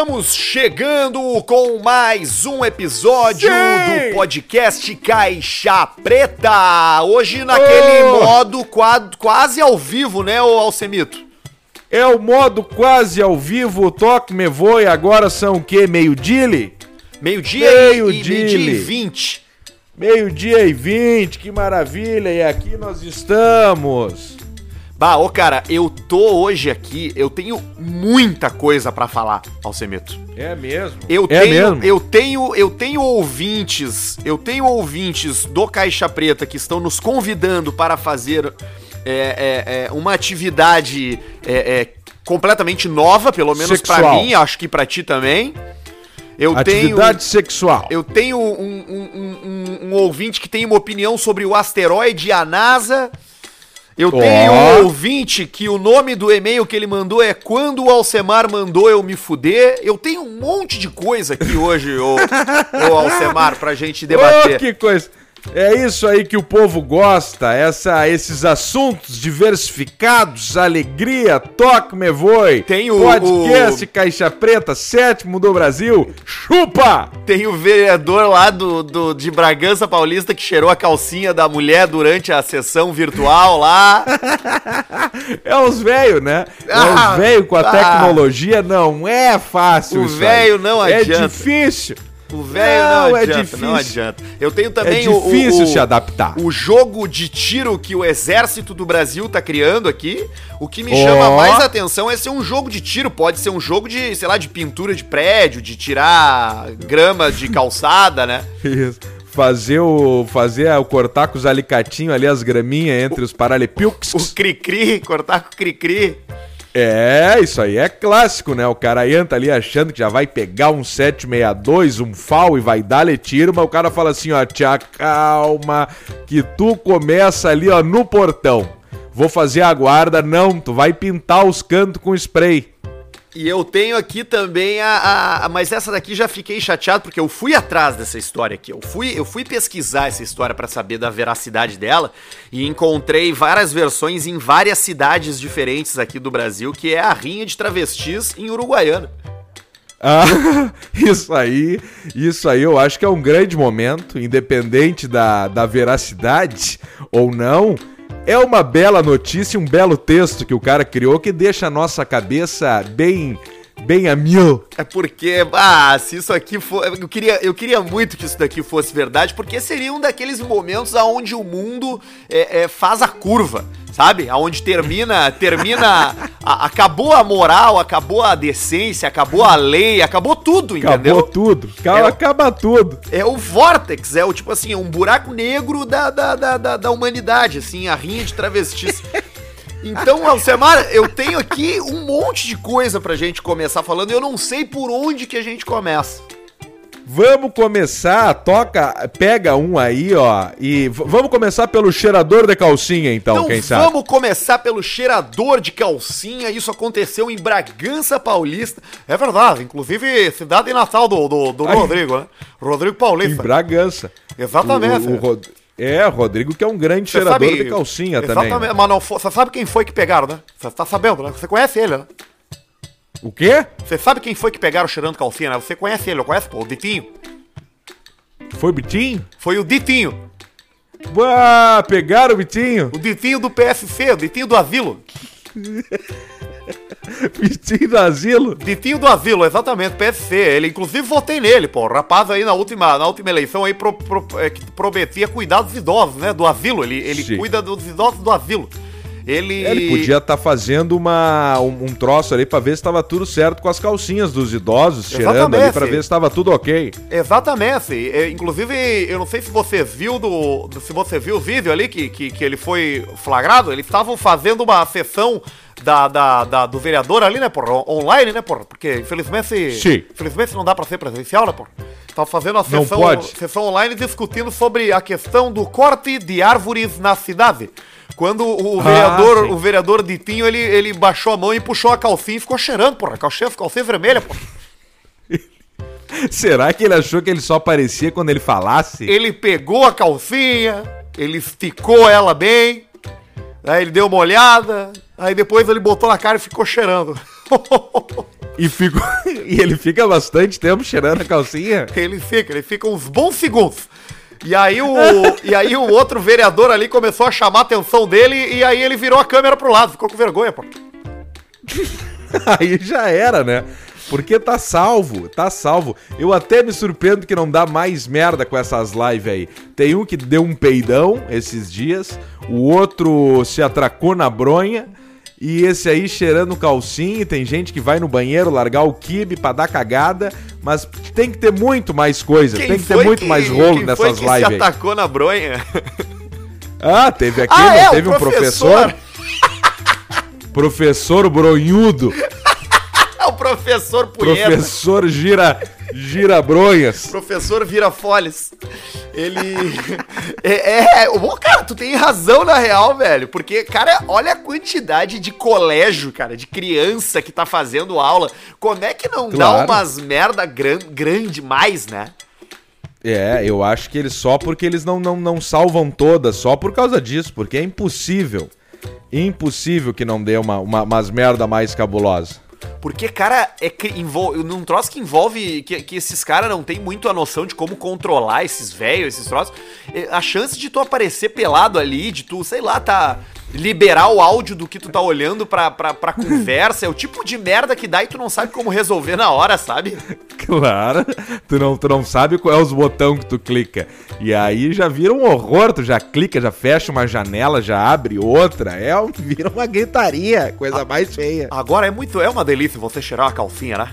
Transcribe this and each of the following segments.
Estamos chegando com mais um episódio Sim! do podcast Caixa Preta. Hoje naquele Oh! modo qua- quase ao vivo, né, ô Alcemito? É o modo quase ao vivo, toque me voe, agora são o quê? Meio-dia? Meio-dia e, e meio-dia e vinte. Meio-dia e vinte, que maravilha, e aqui nós estamos. Bah, ô cara, eu tô hoje aqui, eu tenho muita coisa pra falar, Alcemito. É mesmo? Eu é tenho, mesmo? eu tenho, eu tenho ouvintes, eu tenho ouvintes do Caixa Preta que estão nos convidando para fazer é, é, é, uma atividade é, é, completamente nova, pelo menos pra Sexual. mim, acho que pra ti também. Eu Atividade tenho, sexual. eu tenho um, um- um- um- um ouvinte que tem uma opinião sobre o asteroide e a NASA. Eu Ó. tenho um ouvinte que o nome do e-mail que ele mandou é Quando o Alcemar mandou eu me fuder. Eu tenho um monte de coisa aqui hoje, ô, ô Alcemar, pra gente Oh, debater. que coisa. É isso aí que o povo gosta, essa, esses assuntos diversificados, alegria, toque me voe. Tem o- Podcast Caixa Preta, sétimo do Brasil, chupa! Tem o vereador lá do, do- de Bragança Paulista que cheirou a calcinha da mulher durante a sessão virtual lá. É os velhos, né? É Ah, os velhos com a ah. tecnologia, não é fácil O velho não adianta. É difícil. O velho não, Não, é adianta, difícil. não adianta. Eu tenho É também o- o- difícil o, se adaptar. o jogo de tiro que o exército do Brasil tá criando aqui. O que me Ó. chama mais atenção é ser um jogo de tiro. Pode ser um jogo de, sei lá, de pintura de prédio, de tirar grama de calçada, né? Isso. Fazer o. Fazer o cortar com os alicatinhos ali, as graminhas entre os paralelepípedos. O cri-cri, cortar com o cri-cri. É, isso aí é clássico, né? O cara entra ali achando que já vai pegar um 762, um FAL e vai dar-lhe tiro, mas o cara fala assim, ó, te acalma, que tu começa ali, ó, no portão. Vou fazer a guarda, não, tu vai pintar os cantos com spray. E eu tenho aqui também a, a- a- Mas essa daqui já fiquei chateado porque eu fui atrás dessa história aqui. Eu fui, eu fui pesquisar essa história pra saber da veracidade dela e encontrei várias versões em várias cidades diferentes aqui do Brasil, que é a rinha de travestis em Uruguaiana. Ah, isso aí, isso aí eu acho que é um grande momento, independente da, da veracidade ou não. É uma bela notícia, um belo texto que o cara criou que deixa a nossa cabeça bem, bem a mil. É porque, ah, se isso aqui for. Eu queria, eu queria muito que isso daqui fosse verdade, porque seria um daqueles momentos aonde o mundo é, é, faz a curva, sabe? Aonde termina. termina a- acabou a moral, acabou a decência, acabou a lei, acabou tudo, Acabou entendeu? tudo, acaba, É acaba tudo. É o Vortex, é o tipo assim, um buraco negro da, da, da, da, da humanidade, assim, a rinha de travestis. Então, Alcemar, eu tenho aqui um monte de coisa pra gente começar falando e eu não sei por onde que a gente começa. Vamos começar, toca, pega um aí, ó, e vamos começar pelo cheirador de calcinha, então, Então quem sabe? vamos começar pelo cheirador de calcinha. Isso aconteceu em Bragança Paulista. É verdade, inclusive cidade natal do, do, do Ai. Rodrigo, né? Rodrigo Em Paulista. Bragança. Exatamente. O- o Rod- É, Rodrigo que é um grande Você cheirador sabe- de calcinha Exatamente, também. né? mas não foi- você sabe quem foi que pegaram, né? Você tá sabendo, né? Você conhece ele, né? O quê? Você sabe quem foi que pegaram cheirando calcinha, né? Você conhece ele, eu conheço, pô, o Ditinho. Foi o Bitinho? Foi o Ditinho. Uá, pegaram o Bitinho? O Ditinho do PSC, o Ditinho do Asilo. Bitinho do asilo? Ditinho do Asilo, exatamente, PSC. Ele, inclusive, votei nele, pô. O rapaz aí na última, na última eleição aí pro, pro- é, que prometia cuidar dos idosos, né? Do asilo. Ele, ele Sim. cuida dos idosos do asilo. Ele. Ele podia estar fazendo uma, um, um troço ali pra ver se tava tudo certo com as calcinhas dos idosos, cheirando ali Exatamente. pra ver se tava tudo ok. Exatamente. É, inclusive, eu não sei se você viu do, do- se você viu o vídeo ali que, que, que ele foi flagrado. Eles estavam fazendo uma sessão da, da, da- do vereador ali, né, por online, né, por porque infelizmente, Sim. infelizmente não dá pra ser presencial, né, por. Tava fazendo a sessão, sessão online discutindo sobre a questão do corte de árvores na cidade. Quando o Ah, vereador, sim. o vereador Ditinho, ele, ele baixou a mão e puxou a calcinha e ficou cheirando, porra. Calcinha, calcinha vermelha, porra. Será que ele achou que ele só aparecia quando ele falasse? Ele pegou a calcinha, ele esticou ela bem, aí ele deu uma olhada, aí depois ele botou na cara e ficou cheirando. E, fico... e ele fica bastante tempo cheirando a calcinha? Ele fica, ele fica uns bons segundos. E aí, o, e aí o outro vereador ali começou a chamar a atenção dele e aí ele virou a câmera pro lado, ficou com vergonha, pô. aí já era, né? Porque tá salvo, tá salvo. Eu até me surpreendo que não dá mais merda com essas lives aí. Tem um que deu um peidão esses dias, o outro se atracou na bronha. E esse aí cheirando calcinha, tem gente que vai no banheiro largar o kibe pra dar cagada, mas tem que ter muito mais coisa, Quem tem que ter muito que- mais rolo nessas lives se aí. atacou na bronha. Ah, teve aqui, Ah, não é, teve um professor, professor bronhudo, É o professor Punheta. professor gira gira bronhas. Professor Virafoles. Ele. é, é. Cara, tu tem razão na real, velho. Porque, cara, olha a quantidade de colégio, cara, de criança que tá fazendo aula. Como é que não dá Claro. umas merda gran, grande mais, né? É, eu acho que eles só porque eles não, não, não salvam todas, só por causa disso, porque é impossível. Impossível que não dê uma, uma, umas merda mais cabulosas. Porque, cara, é que envolve, num troço que envolve que, que esses caras não tem muito a noção de como controlar esses velhos, esses troços. é, A chance de tu aparecer pelado ali, de tu, sei lá, tá. Liberar o áudio do que tu tá olhando pra, pra, pra conversa, é o tipo de merda que dá e tu não sabe como resolver na hora, sabe? Claro, tu não, tu não sabe qual é os botões que tu clica. E aí já vira um horror, tu já clica, já fecha uma janela, já abre outra. É, um- vira uma gritaria, coisa mais feia. Agora é muito. É uma delícia você cheirar a calcinha, né?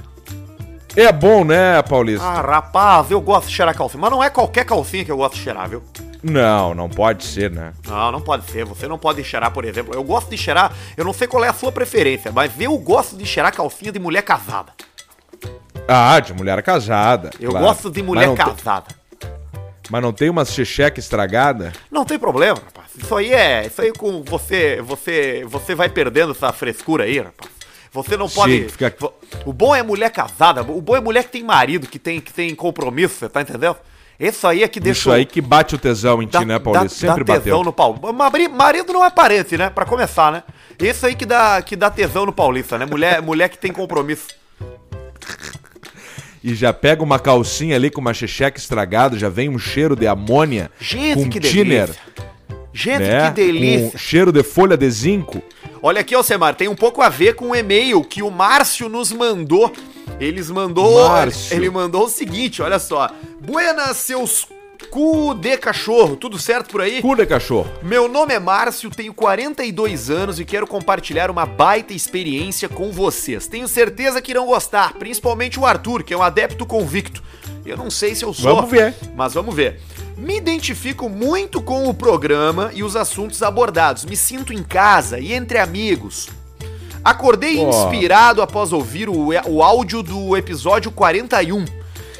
É bom, né, Paulista? Ah, rapaz, eu gosto de cheirar calcinha. Mas não é qualquer calcinha que eu gosto de cheirar, viu? Não, não pode ser, né? Não, não pode ser. Você não pode cheirar, por exemplo. Eu gosto de cheirar. Eu não sei qual é a sua preferência, mas eu gosto de cheirar calcinha de mulher casada. Ah, de mulher casada. Eu claro. gosto de mulher mas não tem- casada. mas não tem umas checheca estragada? Não tem problema, rapaz. Isso aí é. Isso aí com você. Você. Você vai perdendo essa frescura aí, rapaz. Você não pode. Sim, fica- O bom é mulher casada. O bom é mulher que tem marido, que tem, que tem compromisso, você tá entendendo? Isso aí é que deixa. Isso aí que bate o tesão em ti, né, Paulista? Sempre dá tesão bateu. no pau. Mari- Marido não é parente, né? Pra começar, né? Isso aí que dá, que dá tesão no paulista, né? Mulher, mulher que tem compromisso. E já pega uma calcinha ali com uma checheca estragada, já vem um cheiro de amônia Gente, com que thinner, delícia. Gente, né? que delícia. Com cheiro de folha de zinco. Olha aqui, Alcemar, tem um pouco a ver com o e-mail que o Márcio nos mandou. Eles mandou. Márcio. Ele mandou o seguinte, olha só. Buenas, seus cu de cachorro, tudo certo por aí? Cu de cachorro. Meu nome é Márcio, tenho 42 anos e quero compartilhar uma baita experiência com vocês. Tenho certeza que irão gostar, principalmente o Arthur, que é um adepto convicto. Eu não sei se eu sou, Vamos ver. mas vamos ver. Me identifico muito com o programa e os assuntos abordados. Me sinto em casa e entre amigos. Acordei Ó. inspirado após ouvir o, o áudio do episódio 41.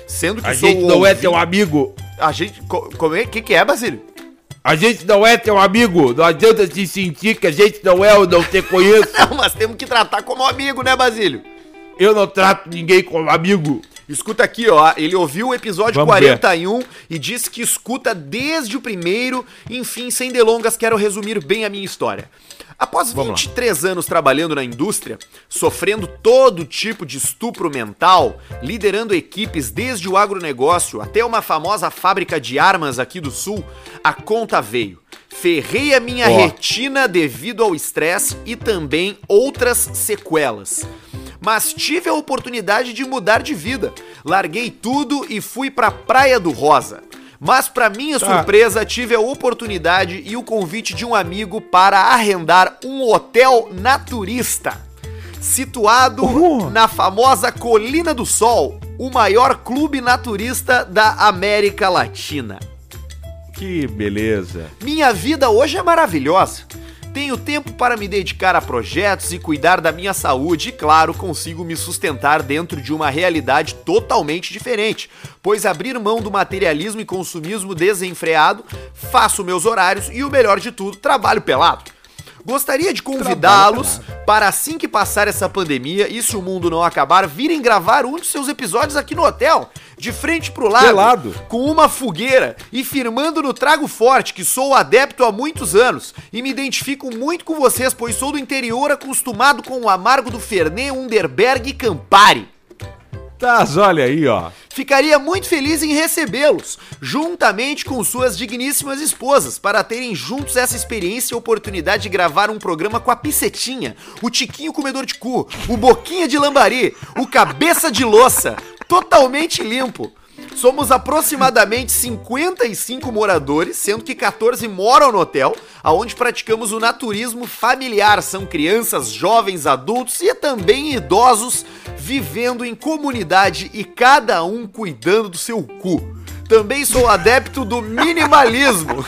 Sendo que A sou gente não é teu amigo. A gente. co- Como é? que, que é, Basílio? A gente não é teu amigo. Não adianta se sentir que a gente não é ou não te conheço. Não, mas temos que tratar como amigo, né, Basílio? Eu não trato ninguém como amigo. Escuta aqui, ó. Ele ouviu o episódio Vamos 41 e disse que escuta desde o primeiro. Enfim, sem delongas, quero resumir bem a minha história. Após Vamos lá. 23 anos trabalhando na indústria, sofrendo todo tipo de estupro mental, liderando equipes desde o agronegócio até uma famosa fábrica de armas aqui do sul, a conta veio. Ferrei a minha Ó. retina devido ao estresse e também outras sequelas. Mas tive a oportunidade de mudar de vida. Larguei tudo e fui pra Praia do Rosa. Mas pra minha Tá. surpresa, tive a oportunidade e o convite de um amigo para arrendar um hotel naturista. Situado Oh. na famosa Colina do Sol, o maior clube naturista da América Latina. Que beleza. Minha vida hoje é maravilhosa. Tenho tempo para me dedicar a projetos e cuidar da minha saúde e, claro, consigo me sustentar dentro de uma realidade totalmente diferente, pois abrir mão do materialismo e consumismo desenfreado, faço meus horários e, o melhor de tudo, trabalho pelado. Gostaria de convidá-los para assim que passar essa pandemia e se o mundo não acabar, virem gravar um dos seus episódios aqui no hotel, de frente pro lado, Pelado. com uma fogueira e firmando no Trago Forte, que sou adepto há muitos anos e me identifico muito com vocês, pois sou do interior acostumado com o amargo do Fernet, Underberg e Campari. Tá, olha aí, ó. Ficaria muito feliz em recebê-los, juntamente com suas digníssimas esposas, para terem juntos essa experiência e oportunidade de gravar um programa com a Picetinha, o Tiquinho Comedor de Cu, o Boquinha de Lambari, o Cabeça de Louça, totalmente limpo. Somos aproximadamente 55 moradores, sendo que 14 moram no hotel, aonde praticamos o naturismo familiar. São crianças, jovens, adultos e também idosos vivendo em comunidade e cada um cuidando do seu cu. Também sou adepto do minimalismo.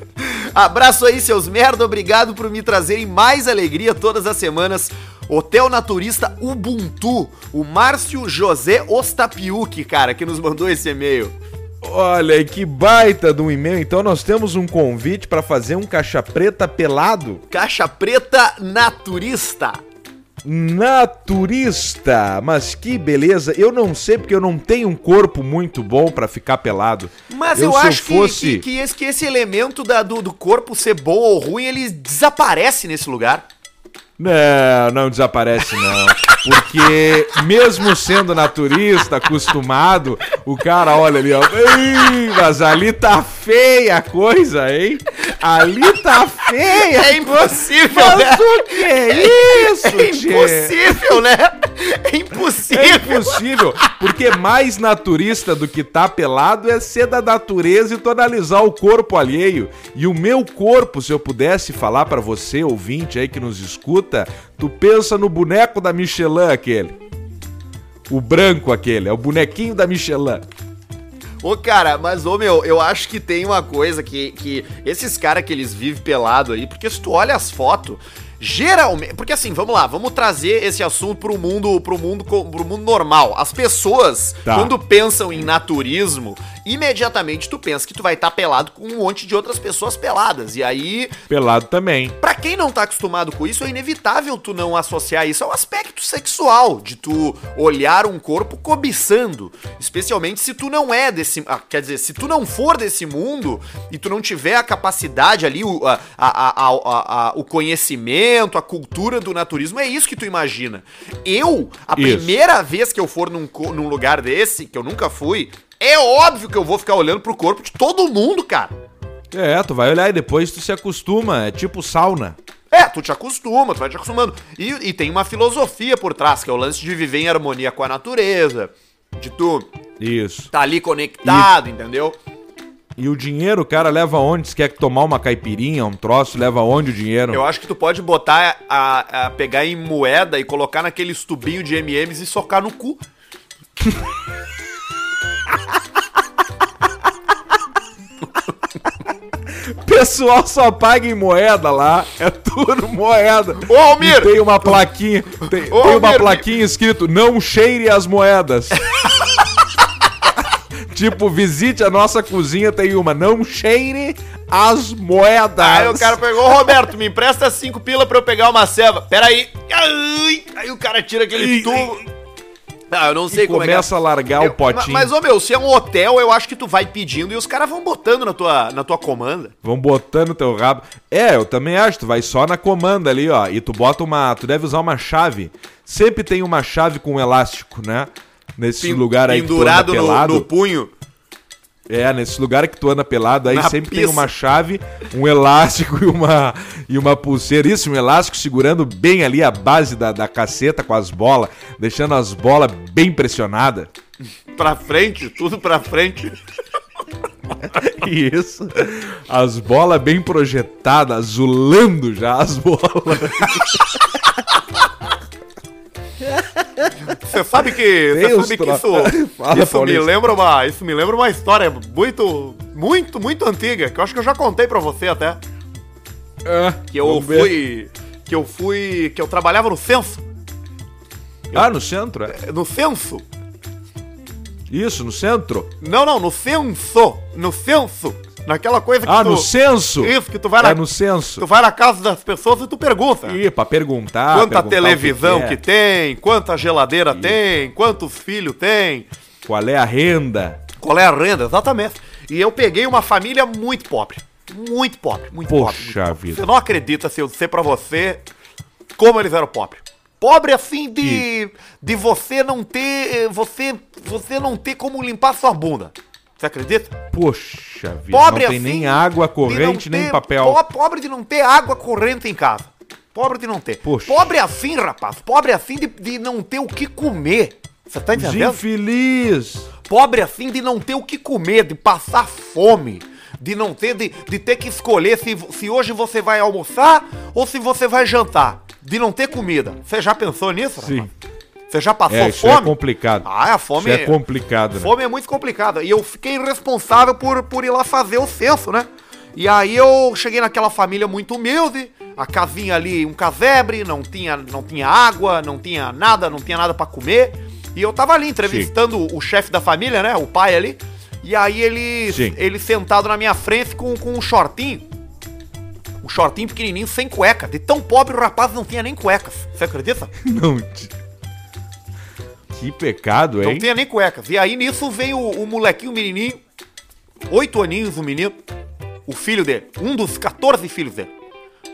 Abraço aí, seus merda. Obrigado por me trazerem mais alegria todas as semanas. Hotel Naturista Ubuntu, o Márcio José Ostapiuk, cara, que nos mandou esse e-mail. Olha, que baita de um e-mail. Então nós temos um convite para fazer um caixa preta pelado. Caixa Preta Naturista. Naturista, mas que beleza. Eu não sei porque eu não tenho um corpo muito bom pra ficar pelado. Mas eu, se acho que- fosse... que, que, esse, que esse elemento da- do, do corpo ser bom ou ruim, ele desaparece nesse lugar. Não, não desaparece não. Porque mesmo sendo naturista, acostumado, o cara olha ali, ó. "Ih, mas ali tá feia a coisa, hein? Ali tá feia. É impossível, Mas né? o que é isso, É tchê? impossível, né? É É impossível. impossível, porque mais naturista do que tá pelado é ser da natureza e tu analisar o corpo alheio. E o meu corpo, se eu pudesse falar pra você, ouvinte aí que nos escuta, tu pensa no boneco da Michelin aquele. O branco aquele, é o bonequinho da Michelin. Ô, cara, mas, ô, meu, eu acho que tem uma coisa que, que esses caras que eles vivem pelado aí, porque se tu olha as fotos, geralmente, porque assim, vamos lá, vamos trazer esse assunto pro mundo, pro mundo, pro mundo normal. As pessoas, Tá. quando pensam em naturismo, imediatamente tu pensa que tu vai estar pelado com um monte de outras pessoas peladas. E aí, Pelado também. Pra quem não tá acostumado com isso, é inevitável tu não associar isso ao aspecto sexual, de tu olhar um corpo cobiçando. Especialmente se tu não é desse. ah, quer dizer, se tu não for desse mundo e tu não tiver a capacidade ali, o, a, a- a- o conhecimento, a cultura do naturismo, é isso que tu imagina. Eu, a Isso. primeira vez que eu for num, num lugar desse, que eu nunca fui, é óbvio que eu vou ficar olhando pro corpo de todo mundo, cara. É, tu vai olhar e depois tu se acostuma, é tipo sauna. É, tu te acostuma, tu vai te acostumando. E, e tem uma filosofia por trás, que é o lance de viver em harmonia com a natureza, de tu Isso. tá ali conectado, entendeu? E o dinheiro, o cara leva onde? Se quer tomar uma caipirinha, um troço, leva onde o dinheiro? Eu acho que tu pode botar, a, a- pegar em moeda e colocar naqueles tubinhos de M&M's e socar no cu. pessoal só paga em moeda lá, é tudo moeda. Ô, Almir! E tem uma plaquinha, tem, Ô, tem uma Almir, plaquinha escrito, não cheire as moedas. tipo, visite a nossa cozinha, tem uma, não cheire as moedas. Aí o cara pegou, ô Roberto, me empresta cinco pila pra eu pegar uma ceva. Pera aí. O cara tira aquele tubo. Ah, eu não sei e como é que é. começa a largar Eu- o potinho. Mas, ô meu, se é um hotel, eu acho que tu vai pedindo e os caras vão botando na tua, na tua comanda. Vão botando teu rabo. É, eu também acho, tu vai só na comanda ali, ó, e tu bota uma, tu deve usar uma chave. Sempre tem uma chave com elástico, né? Nesse Pin- lugar aí pendurado que tu no, no punho. É, nesse lugar que tu anda pelado, aí Na sempre tem pista. uma chave, um elástico e uma, e uma pulseira. Isso, um elástico segurando bem ali a base da, da caceta com as bolas, deixando as bolas bem pressionadas. Pra frente, tudo pra frente. Isso. As bolas bem projetadas, azulando já as bolas. Você sabe que, você sabe que isso, Fala, isso me lembra uma, isso me lembra uma história muito, muito, muito antiga, que eu acho que eu já contei pra você até, que eu Vamos ver. fui, que eu fui, que eu trabalhava no censo, Ah, no centro? é. no censo. Isso, no centro? Não, não, no censo, no censo. Naquela coisa que Ah, no censo? Isso, que tu vai na, É no censo. tu vai na casa das pessoas e tu pergunta. Ih, pra perguntar. Quanta perguntar televisão que que, é, tem, quanta geladeira tem, quantos filhos tem, Qual é a renda? qual é a renda, exatamente. E eu peguei uma família muito pobre. Muito pobre, muito Poxa pobre. pobre. vida. Você não acredita se eu dizer pra você como eles eram pobres. Pobre assim de, de você não ter. Você, você não ter como limpar sua bunda. Você acredita? Poxa vida, Pobre não tem assim. nem água corrente, nem ter- papel. po- Pobre de não ter água corrente em casa. Pobre de não ter. Poxa. Pobre assim, rapaz. Pobre assim de, de não ter o que comer. Você tá entendendo? Infeliz. Pobre assim de não ter o que comer, de passar fome, de não ter, de, de ter que escolher se, se hoje você vai almoçar ou se você vai jantar. De não ter comida. Você já pensou nisso, Sim. rapaz? Você já passou É, isso fome? é complicado. Ah, a fome Isso é complicado, né? Fome é muito complicada. E eu fiquei responsável por, por ir lá fazer o censo, né? E aí eu cheguei naquela família muito humilde, a casinha ali, um casebre, não tinha, não tinha água, não tinha nada, não tinha nada pra comer. E eu tava ali entrevistando o chefe da família, né? O pai ali. E aí ele, Sim. ele sentado na minha frente com, com um shortinho. Um shortinho pequenininho, sem cueca. De tão pobre o rapaz não tinha nem cuecas. Você acredita? Não. Que pecado, Não hein? tinha nem cuecas. E aí nisso veio o, o molequinho, o menininho, oito aninhos o menino, o filho dele, um dos 14 filhos dele.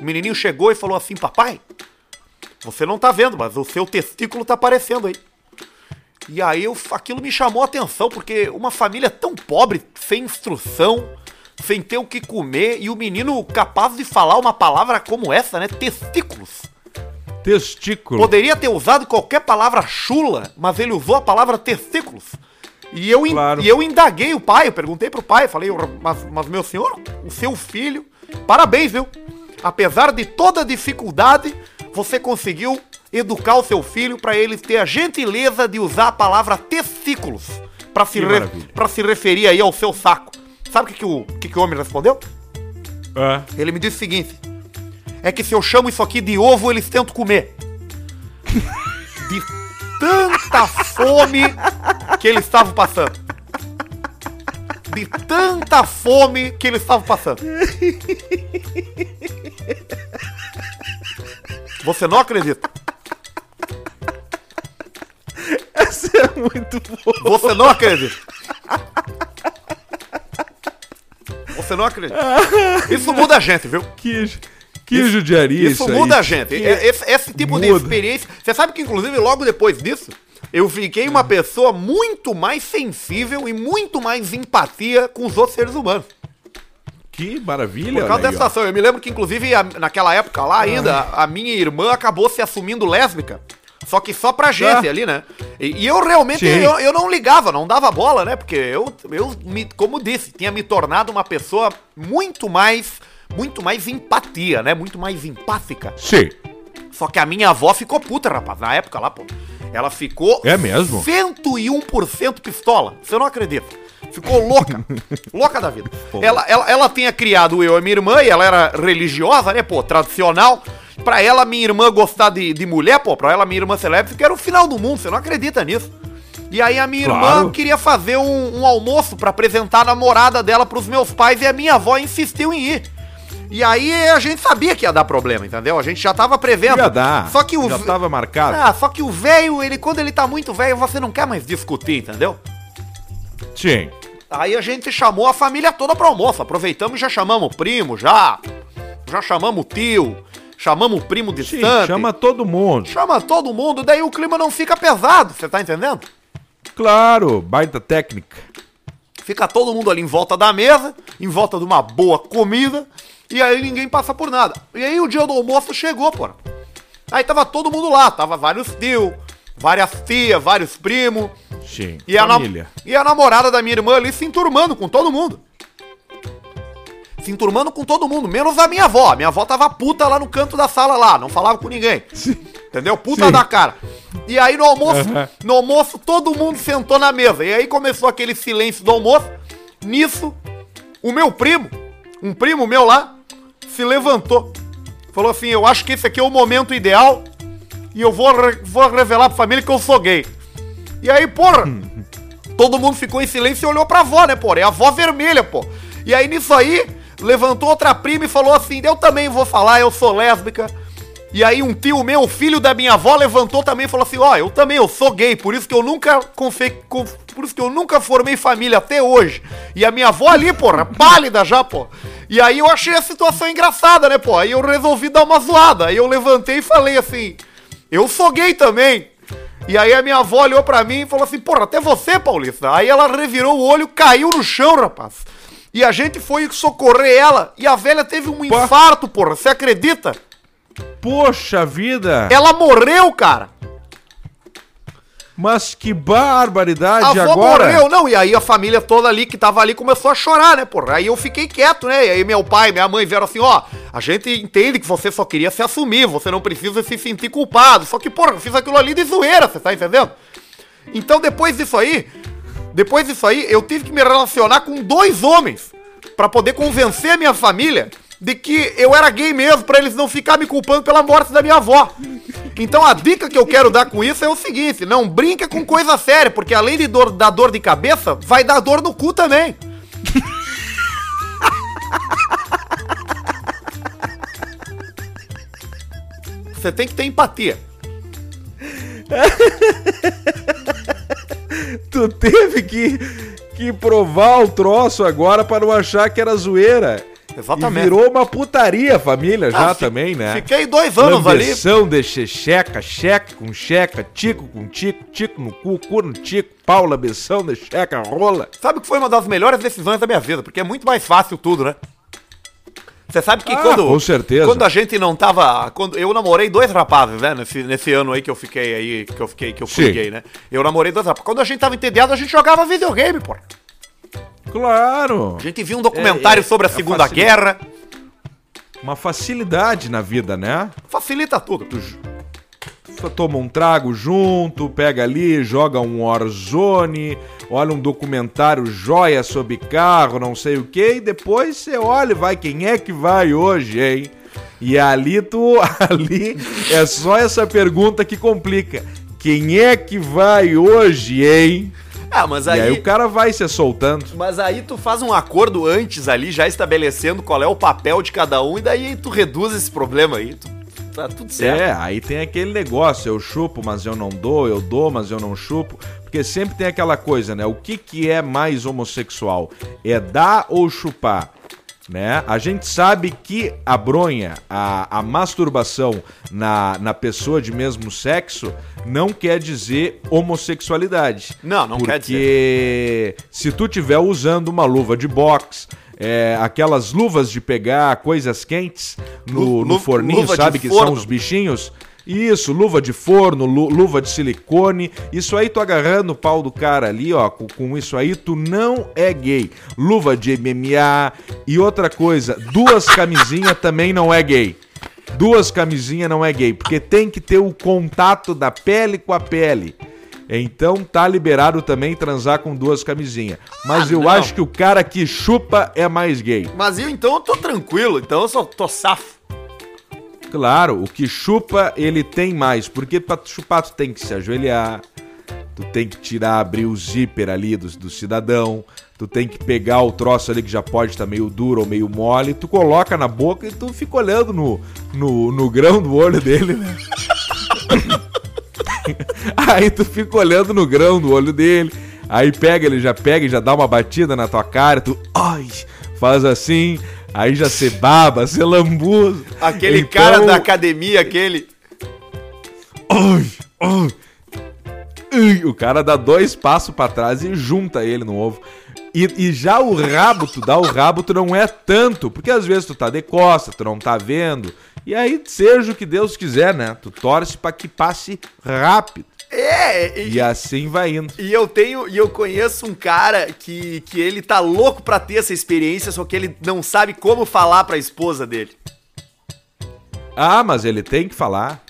O menininho chegou e falou assim, papai, você não tá vendo, mas o seu testículo tá aparecendo aí. E aí eu, aquilo me chamou a atenção, porque uma família tão pobre, sem instrução, sem ter o que comer, e o menino capaz de falar uma palavra como essa, né? Testículos. Testículo. Poderia ter usado qualquer palavra chula, mas ele usou a palavra testículos. E eu, Claro. e eu indaguei o pai, eu perguntei pro pai, falei, mas, mas meu senhor, o seu filho, parabéns, viu? Apesar de toda a dificuldade, você conseguiu educar o seu filho para ele ter a gentileza de usar a palavra testículos para se, re- se referir aí ao seu saco. Sabe o que, que, o, que, que o homem respondeu? Ah, Ele me disse o seguinte: é que se eu chamo isso aqui de ovo, eles tentam comer. De tanta fome que eles estavam passando. De tanta fome que eles estavam passando. Você não acredita? Essa é muito boa. Você não acredita? Você não acredita? Isso muda a gente, viu? Que, que judiaria Isso, aí. muda a gente. Que- É- Esse, esse tipo de muda. experiência. Você sabe que, inclusive, logo depois disso, eu fiquei uma pessoa muito mais sensível e muito mais empatia com os outros seres humanos. Que maravilha. Por causa aí, dessa ó. ação. Eu me lembro que, inclusive, a- naquela época lá ainda, a minha irmã acabou se assumindo lésbica. Só que só pra gente Ah. ali, né? E, e eu realmente, eu, eu não ligava, não dava bola, né? Porque eu, eu me, como disse, tinha me tornado uma pessoa muito mais, muito mais empatia, né? Muito mais empática. Sim. Só que a minha avó ficou puta, rapaz, na época lá, pô. Ela ficou É mesmo? 101% pistola. Você não acredita. Ficou louca. louca da vida. Pô. Ela, ela, ela tinha criado eu e minha irmã, e ela era religiosa, né, pô, tradicional. Pra ela, minha irmã gostar de, de mulher, pô, pra ela, minha irmã ser lésbica, era o final do mundo. Você não acredita nisso. E aí a minha Claro. irmã queria fazer um, um almoço pra apresentar a namorada dela pros meus pais, e a minha avó insistiu em ir. E aí a gente sabia que ia dar problema, entendeu? A gente já tava prevendo. Ia dar. Só que o Já tava marcado. Ah, só que o velho, ele quando ele tá muito velho, você não quer mais discutir, entendeu? Sim. Aí a gente chamou a família toda pro almoço. Aproveitamos e já chamamos o primo, já. Já chamamos o tio. Chamamos o primo Sim, distante. chama todo mundo. Chama todo mundo, daí o clima não fica pesado, você tá entendendo? Claro, baita técnica. Fica todo mundo ali em volta da mesa, em volta de uma boa comida, e aí ninguém passa por nada. E aí o dia do almoço chegou, pô. Aí tava todo mundo lá, tava vários tios, várias tias, vários primos. Sim. E a, Família. e a namorada da minha irmã ali se enturmando com todo mundo. Se enturmando com todo mundo, menos a minha avó. A minha avó tava puta lá no canto da sala lá, não falava com ninguém. Entendeu? Puta Sim. da cara. E aí no almoço, Aham. no almoço todo mundo sentou na mesa. E aí começou aquele silêncio do almoço. Nisso, o meu primo, um primo meu lá, se levantou. Falou assim: Eu acho que esse aqui é o momento ideal. E eu vou, vou revelar pra família que eu sou gay. E aí, porra, todo mundo ficou em silêncio e olhou pra avó, né, porra? É a avó vermelha, pô. E aí nisso aí, levantou outra prima e falou assim: Eu também vou falar, eu sou lésbica. E aí um tio meu, filho da minha avó, levantou também e falou assim: Ó, eu também, eu sou gay, por isso que eu nunca confe... por isso que eu nunca formei família até hoje. E a minha avó ali, porra, pálida já, pô. E aí eu achei a situação engraçada, né, pô? Aí eu resolvi dar uma zoada. Aí eu levantei e falei assim: Eu sou gay também. E aí a minha avó olhou pra mim e falou assim: Porra, até você, Paulista. Aí ela revirou o olho, caiu no chão, rapaz. E a gente foi socorrer ela e a velha teve um infarto, porra. Você acredita? Poxa vida! Ela morreu, cara! Mas que barbaridade a avó agora! morreu, não, e aí a família toda ali que tava ali começou a chorar, né, porra? Aí eu fiquei quieto, né? E aí meu pai, minha mãe vieram assim, ó, a gente entende que você só queria se assumir, você não precisa se sentir culpado. Só que, porra, eu fiz aquilo ali de zoeira, você tá entendendo? Então depois disso aí, depois disso aí, eu tive que me relacionar com dois homens para poder convencer a minha família de que eu era gay mesmo, para eles não ficar me culpando pela morte da minha avó. Então a dica que eu quero dar com isso é o seguinte: não brinca com coisa séria, porque além de dor, dar dor de cabeça, vai dar dor no cu também. Você tem que ter empatia. tu teve que, que provar o troço agora para não achar que era zoeira. Exatamente. E virou uma putaria família já ah, também, né? Fiquei dois anos Lambeção ali. de checheca, cheque com checa, tico com tico, tico no cu, cu no tico, pau, lambeção de checa, rola. Sabe que foi uma das melhores decisões da minha vida, porque é muito mais fácil tudo, né? Você sabe que ah, quando. Com certeza. Quando a gente não tava. Quando, eu namorei dois rapazes, né? Nesse, nesse ano aí que eu fiquei aí, que eu fiquei, que eu fui gay, né? Eu namorei dois rapazes. Quando a gente tava entediado, a gente jogava videogame, pô. Claro! A gente viu um documentário é, é, sobre a Segunda Guerra. Uma facilidade na vida, né? Facilita tudo. Tu, tu toma um trago junto, pega ali, joga um Warzone, olha um documentário joia sobre carro, não sei o que, e depois você olha, vai, quem é que vai hoje, hein? E ali tu, ali é só essa pergunta que complica. Quem é que vai hoje, hein? Ah, mas aí... E aí o cara vai se soltando. Mas aí tu faz um acordo antes ali, já estabelecendo qual é o papel de cada um, e daí tu reduz esse problema aí. Tu... Tá tudo certo. É, aí tem aquele negócio, eu chupo, mas eu não dou, eu dou, mas eu não chupo. Porque sempre tem aquela coisa, né? O que, que é mais homossexual? É dar ou chupar? Né? A gente sabe que a bronha, a, a masturbação na, na pessoa de mesmo sexo não quer dizer homossexualidade. Não, não quer dizer. Porque se tu tiver usando uma luva de boxe, é, aquelas luvas de pegar coisas quentes no, no forninho, sabe? Que são os bichinhos. Isso, luva de forno, luva de silicone. Isso aí, tu agarrando o pau do cara ali, ó, com, com, isso aí, tu não é gay. Luva de MMA e outra coisa, duas camisinhas também não é gay. Duas camisinhas não é gay, porque tem que ter o contato da pele com a pele. Então tá liberado também transar com duas camisinhas. Mas ah, eu não. acho que o cara que chupa é mais gay. Mas eu então eu tô tranquilo, então eu só tô safo. Claro, o que chupa, ele tem mais. Porque pra chupar, tu tem que se ajoelhar, tu tem que tirar, abrir o zíper ali do, do cidadão, tu tem que pegar o troço ali que já pode estar tá meio duro ou meio mole, tu coloca na boca e tu fica olhando no, no, no grão do olho dele, né? aí tu fica olhando no grão do olho dele, aí pega, ele já pega e já dá uma batida na tua cara, tu, ai, faz assim, Aí já se baba, se lambuza. Aquele então... cara da academia, aquele. Ai, ai. O cara dá dois passos para trás e junta ele no ovo. E, e, já o rabo, tu dá o rabo, tu não é tanto. Porque às vezes tu tá de costa, tu não tá vendo. E aí, seja o que Deus quiser, né? Tu torce para que passe rápido. É, e, e, assim vai indo. E eu tenho, e eu conheço um cara que, que ele tá louco pra ter essa experiência, só que ele não sabe como falar pra esposa dele. Ah, mas ele tem que falar.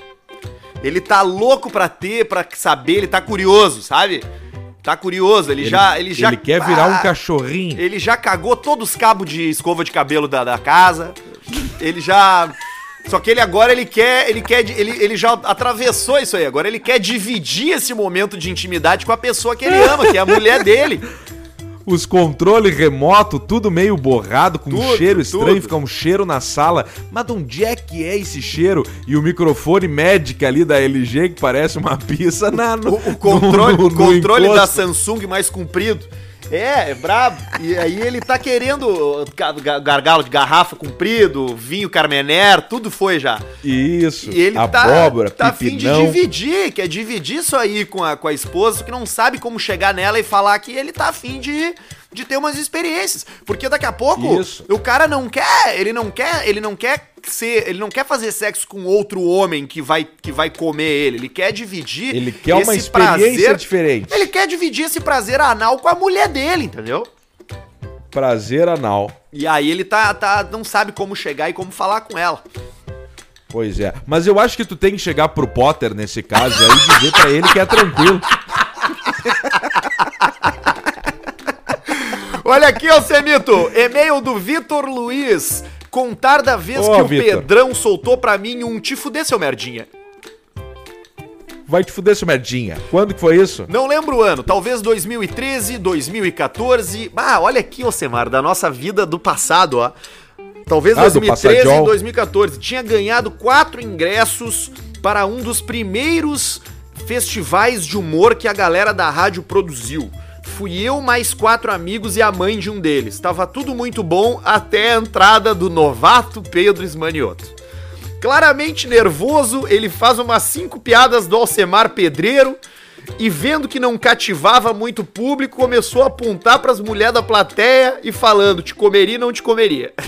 Ele tá louco pra ter, pra saber, ele tá curioso, sabe? Tá curioso, ele, ele já. Ele, já, ele quer virar ah, um cachorrinho. Ele já cagou todos os cabos de escova de cabelo da, da casa. Ele já. Só que ele agora ele quer, ele quer, ele, ele já atravessou isso aí. Agora ele quer dividir esse momento de intimidade com a pessoa que ele ama, que é a mulher dele. os controles remoto, tudo meio borrado, com um Tudo, cheiro estranho, tudo. fica um cheiro na sala. Mas de onde é que é esse cheiro? E o microfone Magic ali da LG, que parece uma pizza na, no, O, o controle, no- no controle da. Samsung mais comprido. É, é brabo. E aí ele tá querendo ga- ga- gargalo de garrafa comprido, vinho Carmener, tudo foi já. Isso, E ele abóbora, tá, tá fim de dividir, quer dividir isso aí com a, com a esposa, que não sabe como chegar nela e falar que ele tá afim de, de ter umas experiências. Porque daqui a pouco Isso. o cara não quer, ele não quer, ele não quer ser, ele não quer fazer sexo com outro homem que vai, que vai comer ele. Ele quer dividir Ele quer uma experiência diferente. Ele quer dividir esse prazer anal com a mulher dele, entendeu? Prazer anal. E aí ele tá, tá não sabe como chegar e como falar com ela. Pois é. Mas eu acho que tu tem que chegar pro Potter nesse caso aí e dizer pra ele que é tranquilo. Olha aqui, ô Semito, e-mail do Vitor Luiz. Contar da vez Ô, que o Vitor. Pedrão soltou pra mim um te fuder, seu merdinha. Vai te fuder, seu merdinha. Quando que foi isso? Não lembro o ano, talvez 2013, 2014. Ah, olha aqui, ô Semar, da nossa vida do passado, ó. Talvez Ah, do 2013 e passadiol. 2014. Tinha ganhado quatro ingressos para um dos primeiros festivais de humor que a galera da rádio produziu. Fui eu mais quatro amigos e a mãe de um deles. Tava tudo muito bom até a entrada do novato Pedro Esmanioto. Claramente nervoso, ele faz umas cinco piadas do Alcemar Pedreiro e vendo que não cativava muito público, começou a apontar pras mulheres da plateia e falando: te comeria, não te comeria.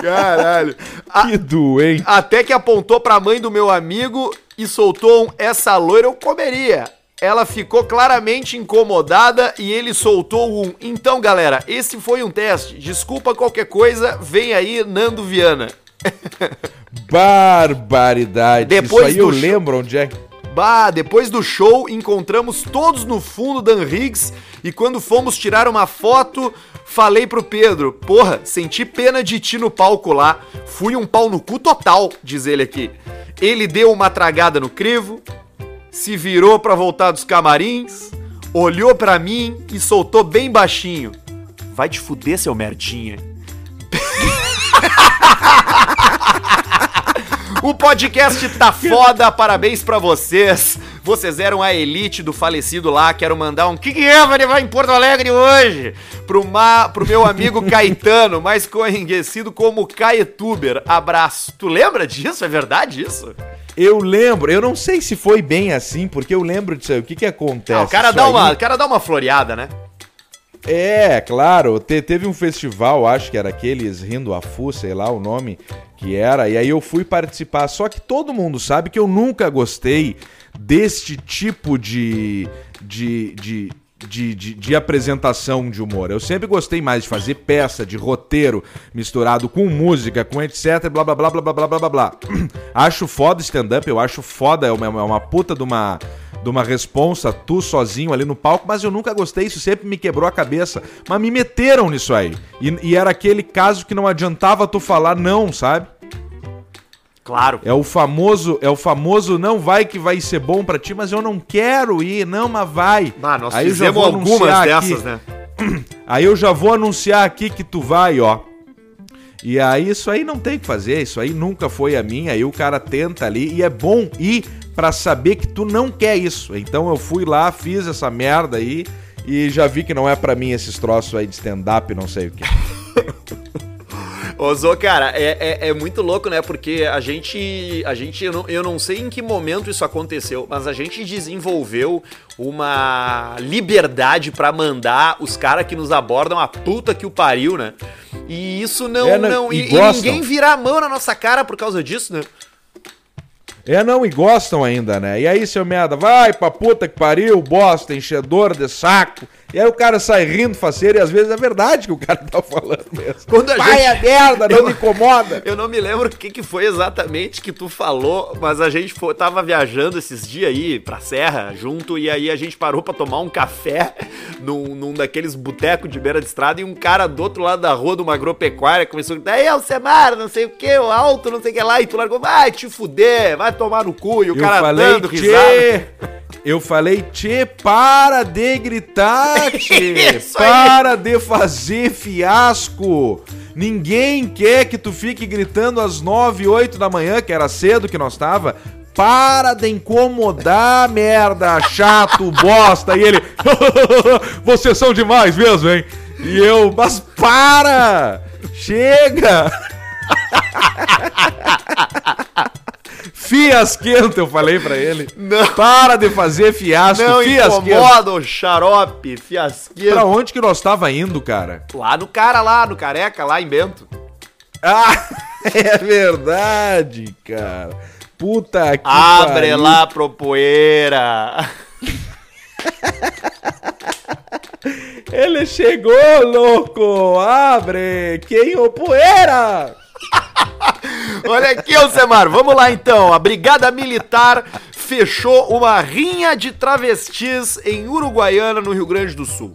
Caralho. A- Que doente. até que apontou pra mãe do meu amigo e soltou um essa loira eu comeria. Ela ficou claramente incomodada e ele soltou um. Então, galera, esse foi um teste. Desculpa qualquer coisa, vem aí Nando Viana. Barbaridade. Depois Isso aí eu show- lembro onde é. Bah, depois do show, encontramos todos no fundo da Riggs e quando fomos tirar uma foto, falei pro Pedro, porra, senti pena de ti no palco lá, fui um pau no cu total, diz ele aqui. Ele deu uma tragada no crivo, se virou pra voltar dos camarins, olhou pra mim e soltou bem baixinho. Vai te fuder, seu merdinha. O podcast tá foda, parabéns pra vocês. Vocês eram a elite do falecido lá. Quero mandar um que que é, vai levar em Porto Alegre hoje? Pro, ma, pro meu amigo Caetano, mais conhecido como Caetuber. Abraço. Tu lembra disso? É verdade isso? Eu lembro, eu não sei se foi bem assim, porque eu lembro disso aí. O que que acontece? Ah, o, cara dá aí- uma, o cara dá uma floreada, né? É, claro. te- teve um festival, acho que era aqueles Rindo a Fu, sei lá o nome que era, e aí eu fui participar. Só que todo mundo sabe que eu nunca gostei deste tipo de. de. de de, de, de apresentação de humor. Eu sempre gostei mais de fazer peça, de roteiro misturado com música, com etc, blá blá blá blá blá blá blá blá. Acho foda stand-up, eu acho foda, é uma, é uma puta de uma, de uma responsa, tu sozinho ali no palco, mas eu nunca gostei, isso sempre me quebrou a cabeça. Mas me meteram nisso aí. E, e era aquele caso que não adiantava tu falar não, sabe? Claro. É o famoso, é o famoso não vai que vai ser bom pra ti, mas eu não quero ir, não, mas vai. Ah, nós Aí eu já fizemos vou algumas anunciar dessas, aqui. né? Aí eu já vou anunciar aqui que tu vai, ó. E aí isso aí não tem o que fazer, isso aí nunca foi a minha. Aí o cara tenta ali e é bom ir pra saber que tu não quer isso. Então eu fui lá, fiz essa merda aí e já vi que não é pra mim esses troços aí de stand-up, não sei o que. Ô, Zô, cara, é, é, é muito louco, né? Porque a gente. A gente eu, não, eu não sei em que momento isso aconteceu, mas a gente desenvolveu uma liberdade pra mandar os caras que nos abordam a puta que o pariu, né? E isso não. É, né? não E e, e ninguém virar a mão na nossa cara por causa disso, né? É, não, e gostam ainda, né? E aí, seu merda, vai pra puta que pariu, bosta, enchedor de saco. E aí o cara sai rindo, faceiro, e às vezes é verdade que o cara tá falando mesmo. Quando a vai gente- a merda, não Eu- me incomoda. Eu não me lembro o que, que foi exatamente que tu falou, mas a gente foi, tava viajando esses dias aí pra Serra junto e aí a gente parou pra tomar um café num, num daqueles botecos de beira de estrada e um cara do outro lado da rua de uma agropecuária começou a gritar: Ei, Alcemar, não sei o que, o alto, não sei o que lá. E tu largou, vai te fuder, vai tomar no cu. E o Eu cara falei, dando risada. Eu falei, tchê, para de gritar, tchê. Aí. para de fazer fiasco. Ninguém quer que tu fique gritando às 9, 8 da manhã, que era cedo que nós tava. Para de incomodar, merda, chato, bosta. E ele, vocês são demais mesmo, hein? E eu, mas para! Chega! Fiasquento, eu falei pra ele. Não. Para de fazer fiasco, Não fiasquento. incomoda o xarope, fiasqueiro. Pra onde que nós tava indo, cara? Lá no cara lá, no careca, lá em Bento. Ah, é verdade, cara. Puta que Abre pariu. lá pro poeira. Ele chegou, louco! Abre! Quem o poeira? Olha aqui, Alcemar, vamos lá então. A Brigada Militar fechou uma rinha de travestis em Uruguaiana, no Rio Grande do Sul.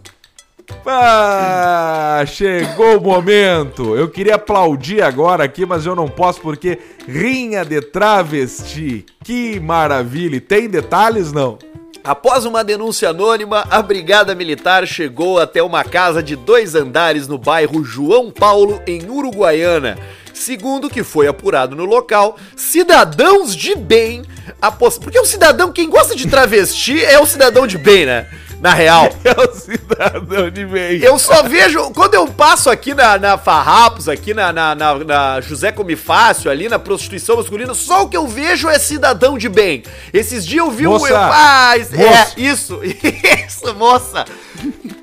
Ah, chegou o momento. Eu queria aplaudir agora aqui, mas eu não posso porque rinha de travesti. Que maravilha. E tem detalhes não? Após uma denúncia anônima, a Brigada Militar chegou até uma casa de dois andares no bairro João Paulo, em Uruguaiana. Segundo o que foi apurado no local, cidadãos de bem apos... Porque o cidadão, quem gosta de travesti é o cidadão de bem, né? Na real. É o cidadão de bem. Eu só vejo, quando eu passo aqui na, na Farrapos, aqui na, na, na, na José Comifácio, ali na prostituição masculina, só o que eu vejo é cidadão de bem. Esses dias eu vi um. Moça, eu- ah, é, moça. isso, isso, moça.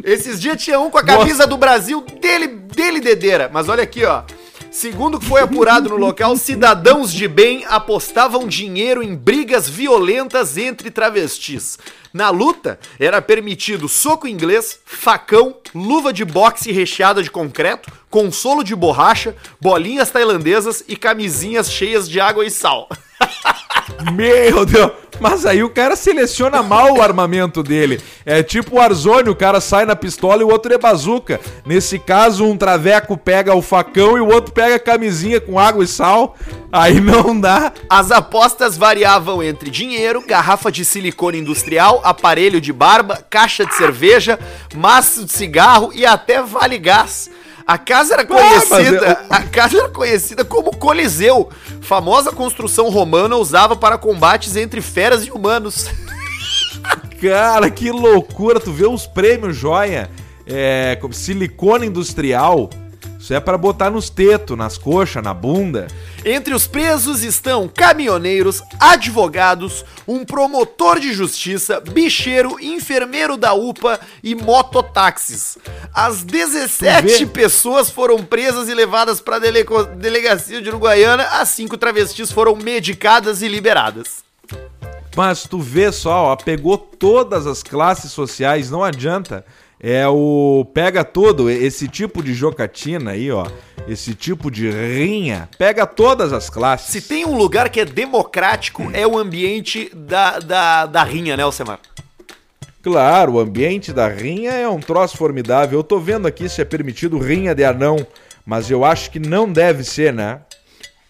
Esses dias tinha um com a camisa do Brasil dele, dele dedeira. Mas olha aqui, ó. Segundo foi apurado no local, cidadãos de bem apostavam dinheiro em brigas violentas entre travestis. Na luta, era permitido soco inglês, facão, luva de boxe recheada de concreto, consolo de borracha, bolinhas tailandesas e camisinhas cheias de água e sal. Meu Deus. Mas aí o cara seleciona mal o armamento dele. É tipo o Arzoni, o cara sai na pistola e o outro é bazuca. Nesse caso, um traveco pega o facão e o outro pega a camisinha com água e sal. Aí não dá. As apostas variavam entre dinheiro, garrafa de silicone industrial, aparelho de barba, caixa de cerveja, maço de cigarro e até vale gás. A casa era conhecida, a casa era conhecida como Coliseu, famosa construção romana usava para combates entre feras e humanos. Cara, que loucura. Tu vê os prêmios joia. É, como silicone industrial. Isso é pra botar nos tetos, nas coxas, na bunda. Entre os presos estão caminhoneiros, advogados, um promotor de justiça, bicheiro, enfermeiro da UPA e mototáxis. As Tu 17 vê? pessoas foram presas e levadas para a delegacia de Uruguaiana, as cinco travestis foram medicadas e liberadas. Mas tu vê só, ó, pegou todas as classes sociais, não adianta. É o. Pega todo esse tipo de jocatina aí, ó. Esse tipo de rinha. Pega todas as classes. Se tem um lugar que é democrático, é o ambiente da, da, da rinha, né, Alcemar? Claro, o ambiente da rinha é um troço formidável. Eu tô vendo aqui se é permitido rinha de anão, mas eu acho que não deve ser, né?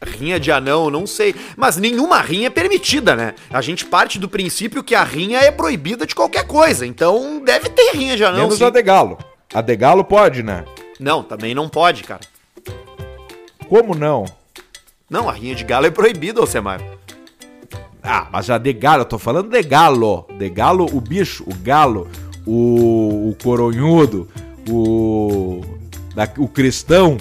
Rinha de anão, não sei. Mas nenhuma rinha é permitida, né? A gente parte do princípio que a rinha é proibida de qualquer coisa. Então deve ter rinha de anão. Menos sim. a de galo. A de galo pode, né? Não, também não pode, cara. Como não? Não, a rinha de galo é proibida, Alcemar. Ah, mas a de galo, eu tô falando de galo. De galo, o bicho, o galo, o, o coronhudo, o. da- o cristão.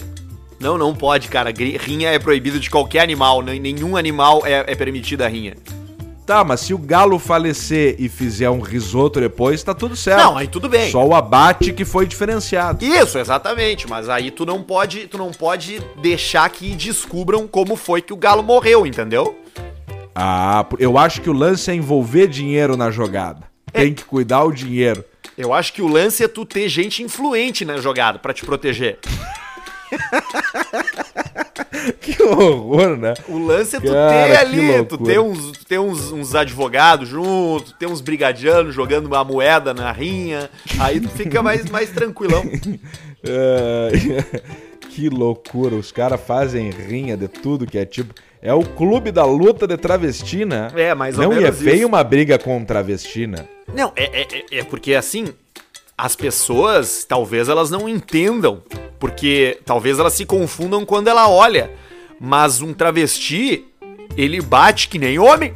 Não, não pode, cara. Rinha é proibido de qualquer animal. nem- Nenhum animal é, é permitida a rinha. Tá, mas se o galo falecer e fizer um risoto depois, tá tudo certo. Não, aí tudo bem. Só o abate que foi diferenciado. Isso, exatamente. Mas aí tu não pode, tu não pode deixar que descubram como foi que o galo morreu, entendeu? Ah, eu acho que o lance é envolver dinheiro na jogada. Tem que cuidar o dinheiro. Eu acho que o lance é tu ter gente influente na jogada pra te proteger. Que horror, né? O lance é tu Cara, ter ali, tu ter uns, tu ter uns, uns advogados junto, ter uns brigadianos jogando uma moeda na rinha, aí tu fica mais, mais tranquilão. Ai, que loucura. Os caras fazem rinha de tudo que é tipo. É o clube da luta de travesti, né? É, mais ou Não, é menos feio isso. uma briga com travesti, né? Não, é, é, é- é porque assim, as pessoas talvez elas não entendam, porque talvez elas se confundam quando ela olha, mas um travesti, ele bate que nem homem.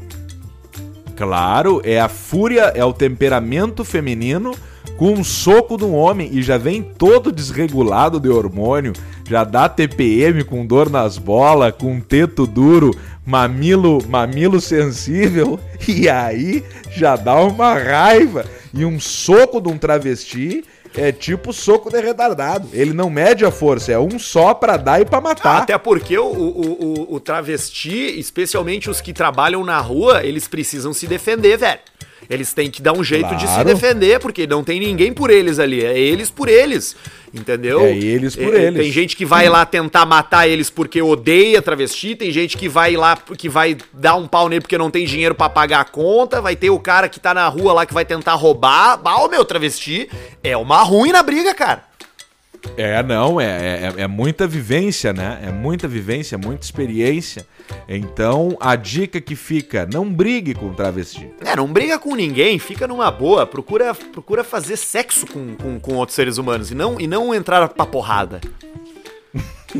Claro, é a fúria, é o temperamento feminino com um soco de um homem e já vem todo desregulado de hormônio, já dá TPM com dor nas bolas, com teto duro, mamilo, mamilo sensível e aí já dá uma raiva. E um soco de um travesti é tipo soco de retardado. Ele não mede a força, é um só pra dar e pra matar. Até porque o, o, o, o travesti, especialmente os que trabalham na rua, eles precisam se defender, velho. Eles têm que dar um jeito de se Claro. defender, porque não tem ninguém por eles ali. É eles por eles. Entendeu? É eles por eles. Tem gente que vai lá tentar matar eles porque odeia travesti, tem gente que vai lá que vai dar um pau nele porque não tem dinheiro pra pagar a conta, vai ter o cara que tá na rua lá que vai tentar roubar. Bah, o meu travesti é uma ruim na briga, cara. É, não, é, é, é muita vivência, né? É muita vivência, muita experiência. Então, a dica que fica, não brigue com travesti. É, não briga com ninguém, fica numa boa, procura, procura fazer sexo com, com, com outros seres humanos e não, e não entrar pra porrada.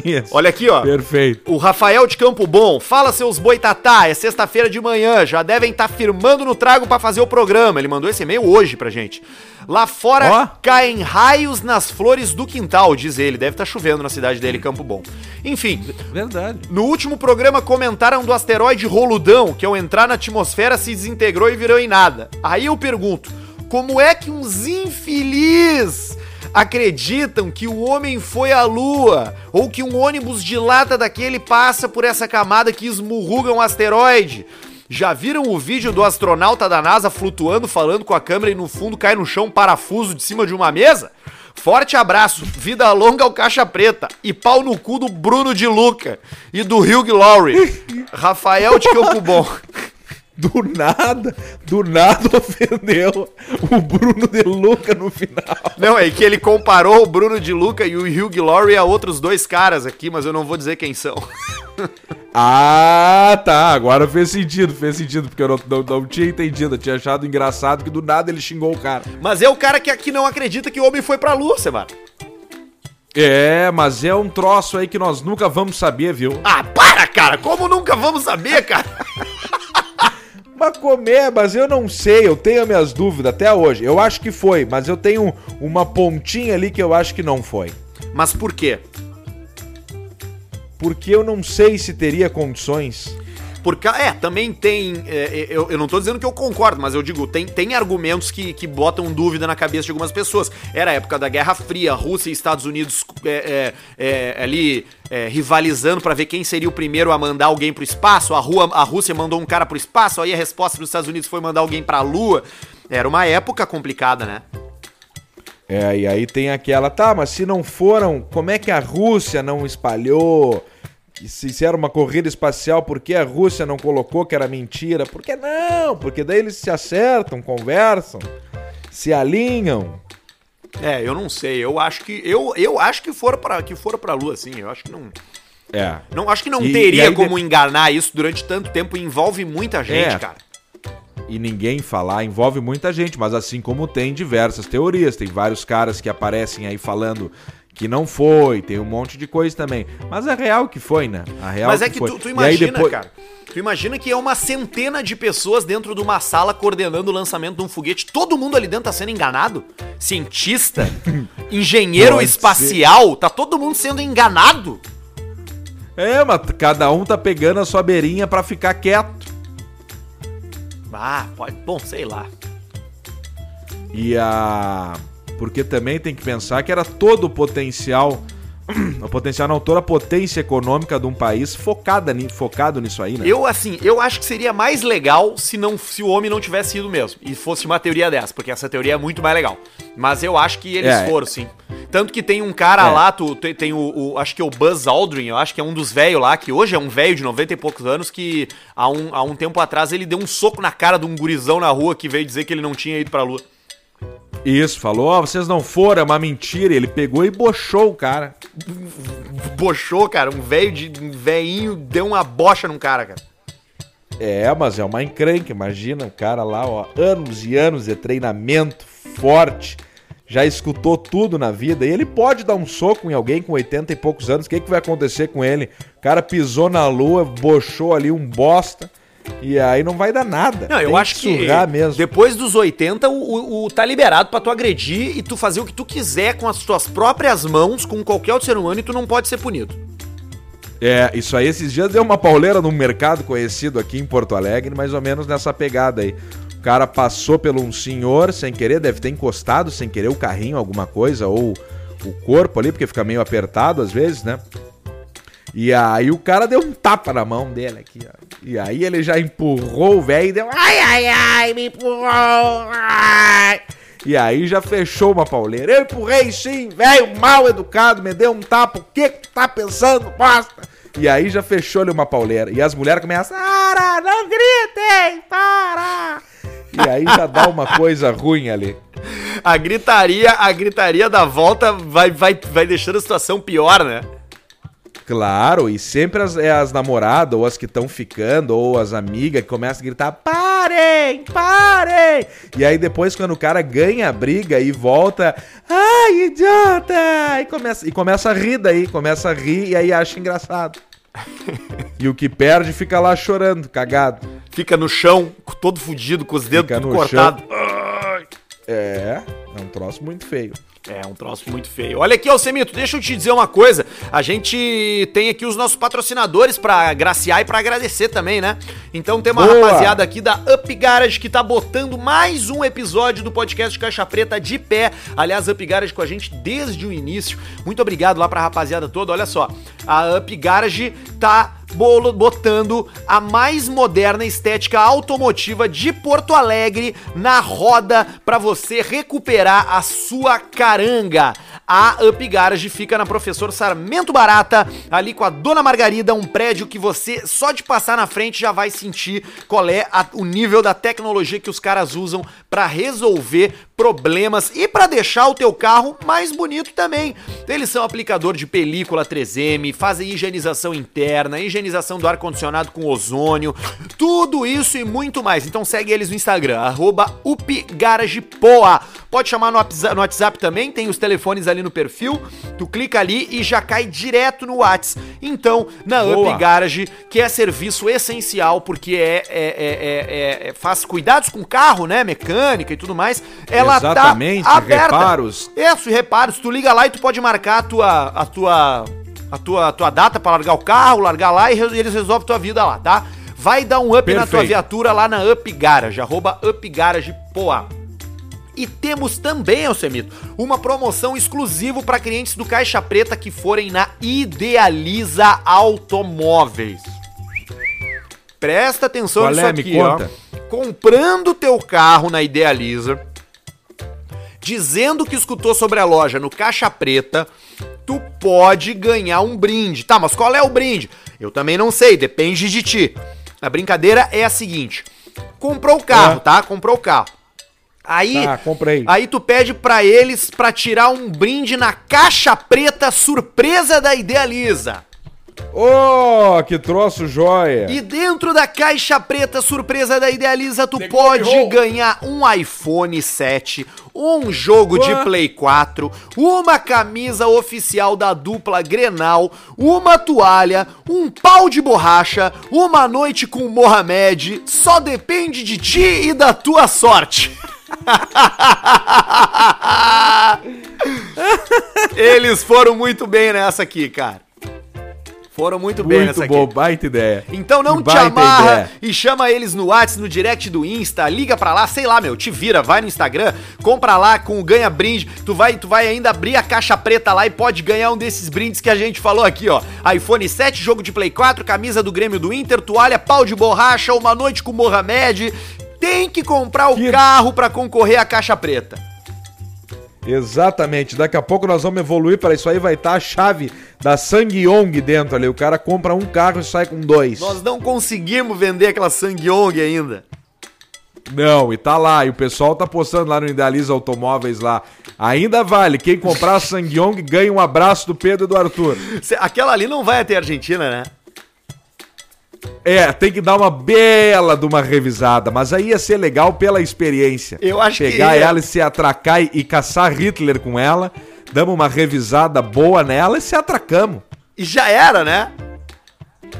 Isso. Olha aqui, ó. Perfeito. O Rafael de Campo Bom, fala seus boitatá, é sexta-feira de manhã, já devem estar firmando no trago pra fazer o programa. Ele mandou esse e-mail hoje pra gente. Lá fora Ó. caem raios nas flores do quintal, diz ele. Deve estar chovendo na cidade dele, Campo Bom. Enfim, Verdade. no último programa comentaram do asteroide Roludão, que ao entrar na atmosfera se desintegrou e virou em nada. Aí eu pergunto, como é que uns infeliz acreditam que o homem foi à lua ou que um ônibus de lata daquele passa por essa camada que esmurruga um asteroide? Já viram o vídeo do astronauta da NASA flutuando, falando com a câmera e no fundo cai no chão um parafuso de cima de uma mesa? Forte abraço, vida longa ao Caixa Preta e pau no cu do Bruno de Luca e do Hugh Laurie. Rafael de Campo Bom. Do nada, do nada ofendeu o Bruno de Luca no final. Não, é que ele comparou o Bruno de Luca e o Hugh Laurie a outros dois caras aqui, mas eu não vou dizer quem são. Ah, tá. Agora fez sentido, fez sentido, porque eu não, não, não tinha entendido. Eu tinha achado engraçado que do nada ele xingou o cara. Mas é o cara que aqui não acredita que o homem foi pra lua, Semana. É, mas é um troço aí que nós nunca vamos saber, viu? Ah, para, cara! Como nunca vamos saber, cara? Mas comer, mas eu não sei, eu tenho minhas dúvidas até hoje. Eu acho que foi, mas eu tenho uma pontinha ali que eu acho que não foi. Mas por quê? Porque eu não sei se teria condições. Porque, é, também tem. é, eu, eu não tô dizendo que eu concordo, mas eu digo, tem, tem argumentos que, que botam dúvida na cabeça de algumas pessoas. Era a época da Guerra Fria, Rússia e Estados Unidos é, é, é, ali é, rivalizando pra ver quem seria o primeiro a mandar alguém pro espaço. A, rua, a Rússia mandou um cara pro espaço, aí a resposta dos Estados Unidos foi mandar alguém pra Lua. Era uma época complicada, né? É, e aí tem aquela, tá, mas se não foram, como é que a Rússia não espalhou? Se era uma corrida espacial, por que a Rússia não colocou que era mentira? Por que não? Porque daí eles se acertam, conversam, se alinham. É, eu não sei. Eu acho que. Eu, eu acho que foram pra, que foram pra Lua, sim. Eu acho que não. É. Não, acho que não E- teria e aí como de- enganar isso durante tanto tempo. Envolve muita gente, É. cara. e ninguém falar envolve muita gente, mas assim como tem diversas teorias, tem vários caras que aparecem aí falando que não foi, tem um monte de coisa também. Mas é real que foi, né? A real Mas é que foi. tu, tu imagina, depois- cara. Tu imagina que é uma centena de pessoas dentro de uma sala coordenando o lançamento de um foguete. Todo mundo ali dentro tá sendo enganado? Cientista? engenheiro Pode espacial? Tá todo mundo sendo enganado? É, mas cada um tá pegando a sua beirinha pra ficar quieto. Ah, pode. Bom, sei lá. E a. Porque também tem que pensar que era todo o potencial. O potencial não, toda a potência econômica de um país focada, focado nisso aí, né? Eu, assim, eu acho que seria mais legal se, não, se o homem não tivesse ido mesmo. E fosse uma teoria dessa, porque essa teoria é muito mais legal. Mas eu acho que eles É. foram, sim. Tanto que tem um cara É. lá, tu, tem, tem o, o- Acho que é o Buzz Aldrin, eu acho que é um dos velhos lá, que hoje é um velho de 90 e poucos anos, que há um, há um tempo atrás ele deu um soco na cara de um gurizão na rua que veio dizer que ele não tinha ido pra lua. Isso, falou, ó, vocês não foram, é uma mentira. Ele pegou e bochou o cara. Bochou, cara. Um velho de. Um velhinho deu uma bocha num cara, cara. É, mas é uma encrenca, imagina o cara lá, ó, anos e anos de treinamento forte, já escutou tudo na vida, e ele pode dar um soco em alguém com 80 e poucos anos, o que, que vai acontecer com ele? O cara pisou na lua, bochou ali um bosta, e aí não vai dar nada. Não, eu Tem acho que surrar mesmo. depois dos 80, o, o, o- tá liberado pra tu agredir e tu fazer o que tu quiser com as tuas próprias mãos, com qualquer outro ser humano, e tu não pode ser punido. É, isso aí, esses dias deu uma pauleira num mercado conhecido aqui em Porto Alegre, mais ou menos nessa pegada aí. O cara passou pelo um senhor sem querer, deve ter encostado sem querer o carrinho, alguma coisa, ou o corpo ali, porque fica meio apertado às vezes, né? E aí o cara deu um tapa na mão dele aqui, ó. E aí ele já empurrou o velho e deu. Ai, ai, ai, me empurrou! Ai. E aí já fechou uma pauleira. Eu empurrei sim, velho, mal educado, me deu um tapa. O que que tu tá pensando, bosta? E aí já fechou-lhe uma pauleira. E as mulheres começam. Para, não gritem, para! E aí já dá uma coisa ruim ali. A gritaria, a gritaria da volta vai, vai, vai deixando a situação pior, né? Claro, e sempre as, é as namoradas, ou as que estão ficando, ou as amigas que começam a gritar: parem, parem! E aí depois, quando o cara ganha a briga e volta, ai, idiota! E começa, e começa a rir daí, começa a rir e aí acha engraçado. e o que perde fica lá chorando, cagado. Fica no chão, todo fudido, com os dedos cortados. É, é um troço muito feio. É um troço muito feio. Olha aqui, Alcemito, deixa eu te dizer uma coisa. A gente tem aqui os nossos patrocinadores pra graciar e pra agradecer também, né? Então tem uma Boa. rapaziada aqui da Up Garage que tá botando mais um episódio do podcast Caixa Preta de pé. Aliás, Up Garage com a gente desde o início. Muito obrigado lá pra rapaziada toda. Olha só, a Up Garage tá botando a mais moderna estética automotiva de Porto Alegre na roda para você recuperar a sua caranga. A Up Garage fica na Professor Sarmento Barata, ali com a Dona Margarida, um prédio que você só de passar na frente já vai sentir qual é a- o nível da tecnologia que os caras usam para resolver problemas e para deixar o teu carro mais bonito também. Eles são aplicador de película 3M, fazem higienização interna, higienização do ar-condicionado com ozônio, tudo isso e muito mais. Então segue eles no Instagram, UpGaragePoa. Pode chamar no WhatsApp, no WhatsApp também, tem os telefones ali no perfil, tu clica ali e já cai direto no WhatsApp. Então, na Boa. Up Garage, que é serviço essencial, porque é, é- é- é- é- faz cuidados com o carro, né? Mecânica e tudo mais. Ela Exatamente, tá aberta. reparos. Isso, e reparos. Tu liga lá e tu pode marcar a tua. A tua a tua, a tua data pra largar o carro, largar lá e eles resolvem tua vida lá, tá? Vai dar um up na tua Perfeito. viatura lá na Up Garage, arroba Up Garage Poa. E temos também, Alcemito, uma promoção exclusiva para clientes do Caixa Preta que forem na Idealiza Automóveis. Presta atenção Qual nisso é? Me aqui, ó. conta. Comprando teu carro na Idealiza, dizendo que escutou sobre a loja no Caixa Preta, tu pode ganhar um brinde. Tá, mas qual é o brinde? Eu também não sei, depende de ti. A brincadeira é a seguinte: comprou o carro, É. tá? Comprou o carro. Aí, Tá, comprei. aí tu pede pra eles pra tirar um brinde na caixa preta surpresa da Idealiza. Ô, que troço joia! E dentro da caixa preta surpresa da Idealiza, tu The pode ganhar um iPhone 7, um jogo de Ué? Play 4, uma camisa oficial da dupla Grenal, uma toalha, um pau de borracha, uma noite com o Mohamed. Só depende de ti e da tua sorte. Eles foram muito bem nessa aqui, cara. Foram muito, bem Muito nessa bom, aqui. baita ideia. Então não Que te baita amarra ideia. e chama eles no WhatsApp, no direct do Insta, liga pra lá, sei lá, meu, te vira, vai no Instagram, compra lá com o ganha brinde, tu vai, tu vai ainda abrir a caixa preta lá e pode ganhar um desses brindes que a gente falou aqui, ó. iPhone 7, jogo de Play 4, camisa do Grêmio do Inter, toalha, pau de borracha, uma noite com o Mohamed. Tem que comprar o Que- carro pra concorrer à caixa preta. Exatamente. Daqui a pouco nós vamos evoluir para isso aí. Vai estar a chave da Sangyong dentro ali. O cara compra um carro e sai com dois. Nós não conseguimos vender aquela Sangyong ainda. Não, e tá lá. E o pessoal tá postando lá no Idealiza Automóveis lá. Ainda vale. Quem comprar a Sangyong ganha um abraço do Pedro e do Arthur. Aquela ali não vai até a Argentina, né? É, tem que dar uma bela de uma revisada, mas aí ia ser legal pela experiência. Eu acho que Pegar ia. ela e se atracar e, e caçar Hitler com ela, damos uma revisada boa nela e se atracamos. E já era, né?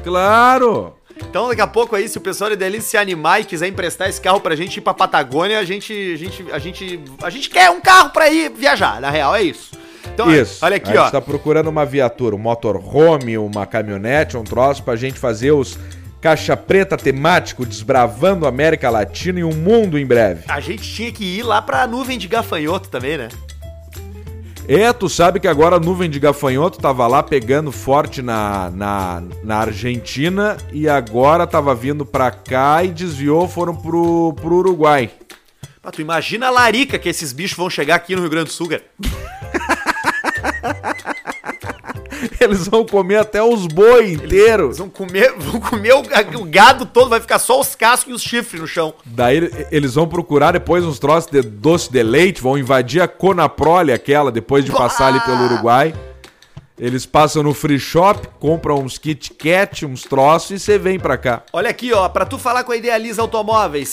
Claro! Então daqui a pouco aí, se o pessoal dele se animar e quiser emprestar esse carro pra gente ir pra Patagônia, a gente, a gente, a gente, a gente quer um carro pra ir viajar, na real, é isso. Então, Isso. olha aqui, a ó. gente tá procurando uma viatura, um motorhome, uma caminhonete, um troço pra gente fazer os caixa preta temático desbravando a América Latina e o mundo em breve. A gente tinha que ir lá pra nuvem de gafanhoto também, né? É, tu sabe que agora a nuvem de gafanhoto tava lá pegando forte na, na, na Argentina e agora tava vindo pra cá e desviou, foram pro, pro Uruguai. Ah, tu imagina a larica que esses bichos vão chegar aqui no Rio Grande do Sul, cara. Eles vão comer até os boi inteiros. vão comer, vão comer o, o gado todo, vai ficar só os cascos e os chifres no chão. Daí eles vão procurar depois uns troços de doce de leite, vão invadir a Conaprole, aquela, depois de passar ali pelo Uruguai. Eles passam no free shop, compram uns Kit Kat, uns troços e você vem pra cá. Olha aqui, ó, pra tu falar com a Idealiza Automóveis,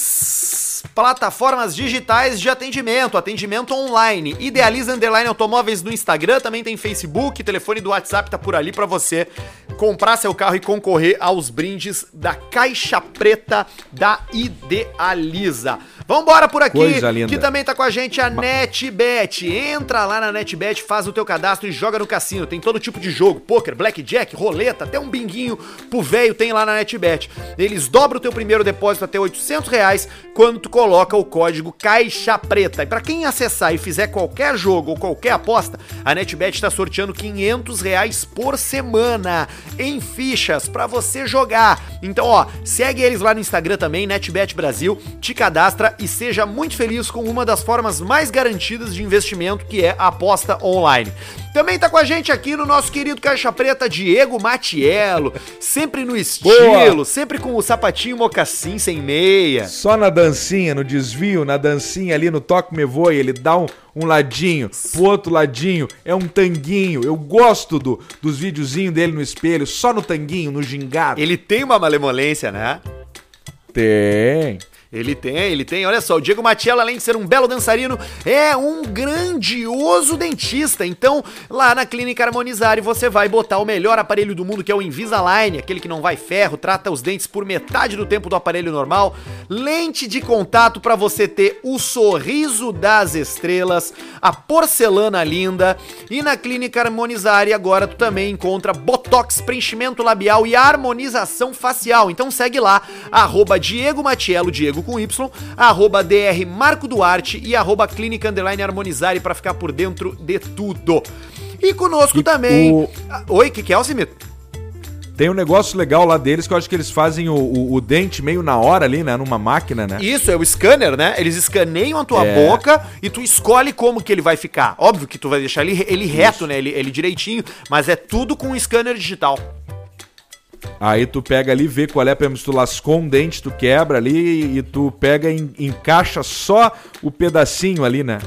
plataformas digitais de atendimento, atendimento online. Idealiza Underline Automóveis no Instagram, também tem Facebook, telefone do WhatsApp tá por ali pra você comprar seu carro e concorrer aos brindes da Caixa Preta da Idealiza. Vambora por aqui, Coisa linda. que também tá com a gente a NetBet. Entra lá na NetBet, faz o teu cadastro e joga no cassino. Tem todo tipo de jogo, poker, blackjack, roleta, até um binguinho pro velho tem lá na NetBet. Eles dobram o teu primeiro depósito até 800 reais quando tu coloca o código Caixa Preta. E pra quem acessar e fizer qualquer jogo ou qualquer aposta, a NetBet tá sorteando 500 reais por semana em fichas pra você jogar. Então, ó, segue eles lá no Instagram também, NetBet Brasil, te cadastra e seja muito feliz com uma das formas mais garantidas de investimento, que é a aposta online. Também tá com a gente aqui no nosso querido Caixa Preta, Diego Matiello, sempre no estilo, Boa. sempre com o sapatinho mocassim sem meia. Só na dancinha, no desvio, na dancinha ali no Toque Me Voe, ele dá um, um ladinho, pro outro ladinho, é um tanguinho. Eu gosto do, dos videozinhos dele no espelho, só no tanguinho, no gingado. Ele tem uma malemolência, né? Tem. Ele tem, ele tem. Olha só, o Diego Matiello, além de ser um belo dançarino, é um grandioso dentista. Então, lá na Clínica Harmonizare, você vai botar o melhor aparelho do mundo, que é o Invisalign, aquele que não vai ferro, trata os dentes por metade do tempo do aparelho normal. Lente de contato para você ter o sorriso das estrelas, a porcelana linda. E na Clínica Harmonizare, agora tu também encontra Botox, preenchimento labial e harmonização facial. Então segue lá, arroba Diego Matiello, Diego com Y, arroba DR Marco Duarte e arroba Clínica Underline Harmonizare pra ficar por dentro de tudo. E conosco E também. o- Oi, que que é, Alcimito? Tem um negócio legal lá deles que eu acho que eles fazem o, o- o dente meio na hora ali, né? Numa máquina, né? Isso, é o scanner, né? Eles escaneiam a tua É. boca e tu escolhe como que ele vai ficar. Óbvio que tu vai deixar ele, ele reto, né? Ele, ele direitinho, mas é tudo com um scanner digital. Aí tu pega ali, vê qual é, por tu lascou um dente, tu quebra ali e tu pega e encaixa só o pedacinho ali, né?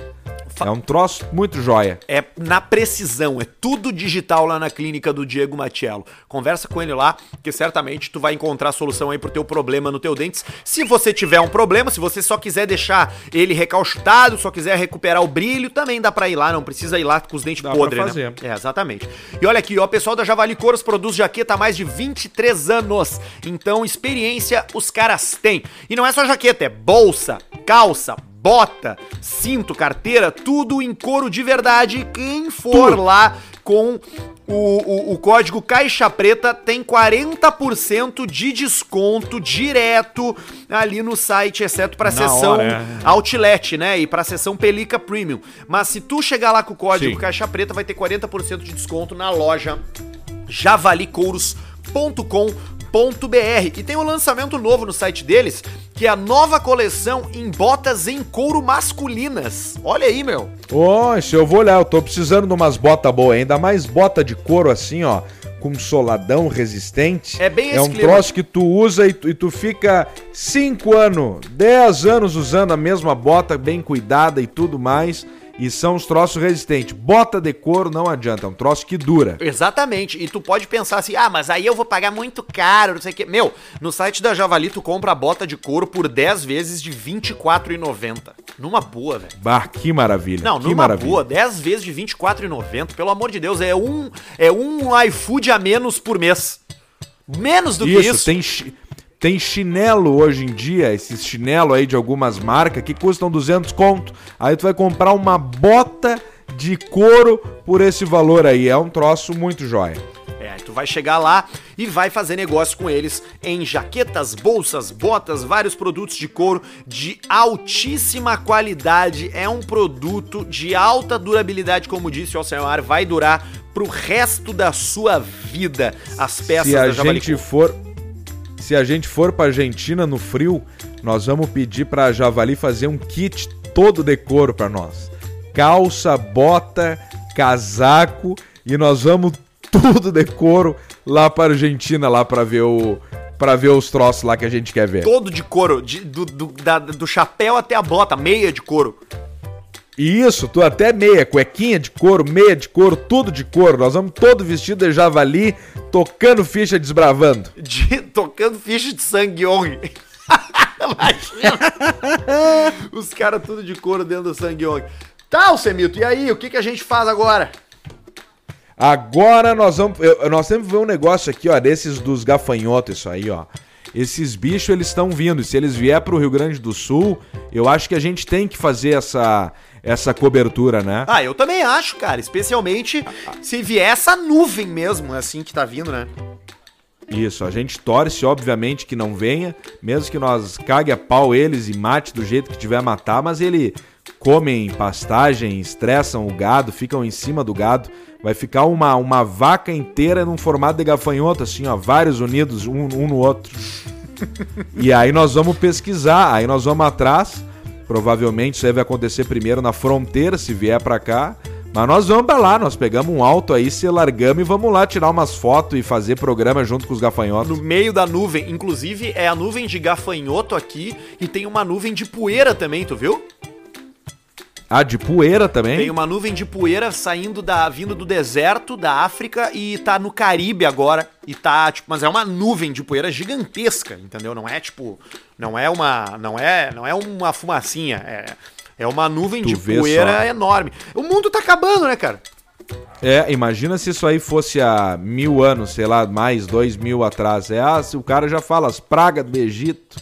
É um troço muito joia. É na precisão, é tudo digital lá na clínica do Diego Matiello. Conversa com ele lá, que certamente tu vai encontrar a solução aí pro teu problema no teu dentes. Se você tiver um problema, se você só quiser deixar ele recalchutado, só quiser recuperar o brilho, também dá pra ir lá, não precisa ir lá com os dentes Dá podres, pra né? fazer. É, exatamente. E olha aqui, ó, o pessoal da Javali Couros produz jaqueta há mais de 23 anos. Então, experiência os caras têm. E não é só jaqueta, é bolsa, calça, bota, cinto, carteira, tudo em couro de verdade. Quem for Tudo. lá com o, o, o código Caixa Preta tem 40% de desconto direto ali no site, exceto pra Na seção hora, é. Outlet, né? E pra seção Pelica Premium. Mas se tu chegar lá com o código Sim. Caixa Preta, vai ter 40% de desconto na loja javalicouros.com.br. E tem um lançamento novo no site deles, que é a nova coleção em botas em couro masculinas. Olha aí, meu. Isso eu vou olhar, eu tô precisando de umas botas boas, ainda mais bota de couro assim, ó. com soladão resistente. É bem É um clima. troço que tu usa e tu, e tu fica 5 anos, 10 anos usando a mesma bota bem cuidada e tudo mais. E são os troços resistentes. Bota de couro não adianta, é um troço que dura. Exatamente. E tu pode pensar assim, ah, mas aí eu vou pagar muito caro, não sei o quê. Meu, no site da Javali tu compra a bota de couro por 10 vezes de R$ 24,90. Numa boa, velho. Bah, que maravilha. Não, que numa maravilha. boa, 10 vezes de R$ 24,90. Pelo amor de Deus, é um, é um iFood a menos por mês. Menos do que Isso, isso. Tem, tem chinelo hoje em dia, esses chinelo aí de algumas marcas que custam 200 conto. Aí tu vai comprar uma bota de couro por esse valor aí. É um troço muito jóia. É, tu vai chegar lá e vai fazer negócio com eles em jaquetas, bolsas, botas, vários produtos de couro de altíssima qualidade. É um produto de alta durabilidade, como disse o Alcemar, vai durar pro resto da sua vida. As peças Se a da Javali gente for se a gente for pra Argentina no frio, nós vamos pedir pra Javali fazer um kit todo de couro pra nós. Calça, bota, casaco e nós vamos tudo de couro lá pra Argentina lá pra ver o para ver os troços lá que a gente quer ver. Todo de couro, de- do, do, da- do chapéu até a bota, meia de couro. E isso, tu até meia, cuequinha de couro, meia de couro, tudo de couro. Nós vamos todo vestido de javali, tocando ficha, desbravando. de- tocando ficha de sangue. Imagina. Os caras tudo de couro dentro do sangue. Tá, Semito, e aí? O que, que a gente faz agora? Agora nós vamos. eu- nós temos que ver um negócio aqui, ó, desses dos gafanhotos, isso aí, ó. Esses bichos, eles estão vindo. E se eles vier pro Rio Grande do Sul, eu acho que a gente tem que fazer essa, essa cobertura, né? Ah, eu também acho, cara. Especialmente se vier essa nuvem mesmo, assim, que tá vindo, né? Isso, a gente torce, obviamente, que não venha, mesmo que nós cague a pau eles e mate do jeito que tiver matar, mas ele comem pastagem, estressam o gado, ficam em cima do gado. Vai ficar uma, uma vaca inteira num formato de gafanhoto, assim, ó, vários unidos, um, um no outro. e aí nós vamos pesquisar, aí nós vamos atrás. Provavelmente isso vai acontecer primeiro na fronteira, se vier pra cá. Mas nós vamos pra lá, nós pegamos um alto aí, se largamos e vamos lá tirar umas fotos e fazer programa junto com os gafanhotos. No meio da nuvem. Inclusive, é a nuvem de gafanhoto aqui e tem uma nuvem de poeira também, tu viu? Ah, de poeira também? Tem uma nuvem de poeira saindo da vindo do deserto da África e tá no Caribe agora e tá tipo, mas é uma nuvem de poeira gigantesca, entendeu? Não é tipo, não é uma, não é, não é uma fumacinha, é é uma nuvem Tu de poeira só. enorme. O mundo tá acabando, né, cara? É, imagina se isso aí fosse há mil anos, sei lá, mais dois mil atrás. É, ah, se o cara já fala as pragas do Egito,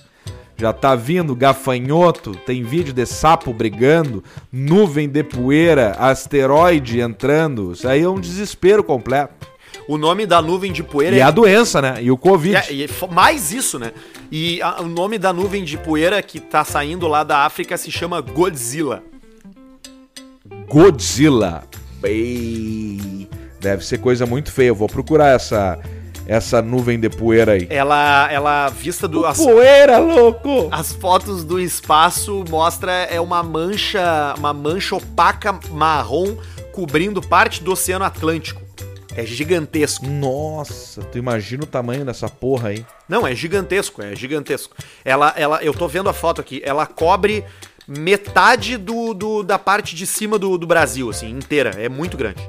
já tá vindo gafanhoto, tem vídeo de sapo brigando, nuvem de poeira, asteroide entrando. Isso aí é um desespero completo. O nome da nuvem de poeira E a doença, né? E o Covid. É, e mais isso, né? E a- o nome da nuvem de poeira que tá saindo lá da África se chama Godzilla. Godzilla. Ei, deve ser coisa muito feia. Eu vou procurar essa, essa nuvem de poeira aí. Ela, ela vista do as, Poeira, louco! as fotos do espaço mostra é uma mancha, uma mancha opaca marrom cobrindo parte do Oceano Atlântico. É gigantesco. Nossa, tu imagina o tamanho dessa porra aí. Não, é gigantesco, é gigantesco. Ela, ela, eu tô vendo a foto aqui. Ela cobre metade do, do- da parte de cima do, do Brasil, assim, inteira. É muito grande.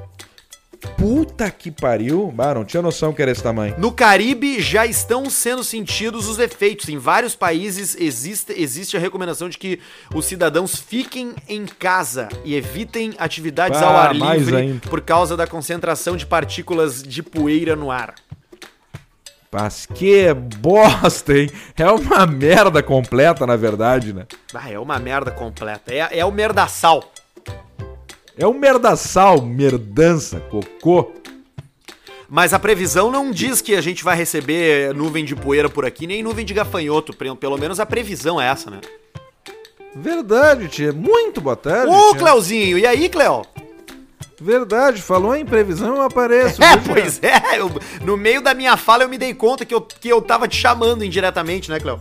Puta que pariu. Bah, não tinha noção que era esse tamanho. No Caribe já estão sendo sentidos os efeitos. Em vários países existe, existe a recomendação de que os cidadãos fiquem em casa e evitem atividades Bah, ao ar livre ainda. por causa da concentração de partículas de poeira no ar. Mas que bosta, hein? É uma merda completa, na verdade, né? Ah, é uma merda completa. É, é o merdaçal. É um merdaçal, merdança, cocô. Mas a previsão não diz que a gente vai receber nuvem de poeira por aqui, nem nuvem de gafanhoto. Pelo menos a previsão é essa, né? Verdade, tia. Muito boa tarde. Ô, tia. Cleuzinho, e aí, Cleo? Verdade, falou em previsão, eu apareço. É, pois é. eu- no meio da minha fala eu me dei conta que eu, que eu tava te chamando indiretamente, né, Cleo?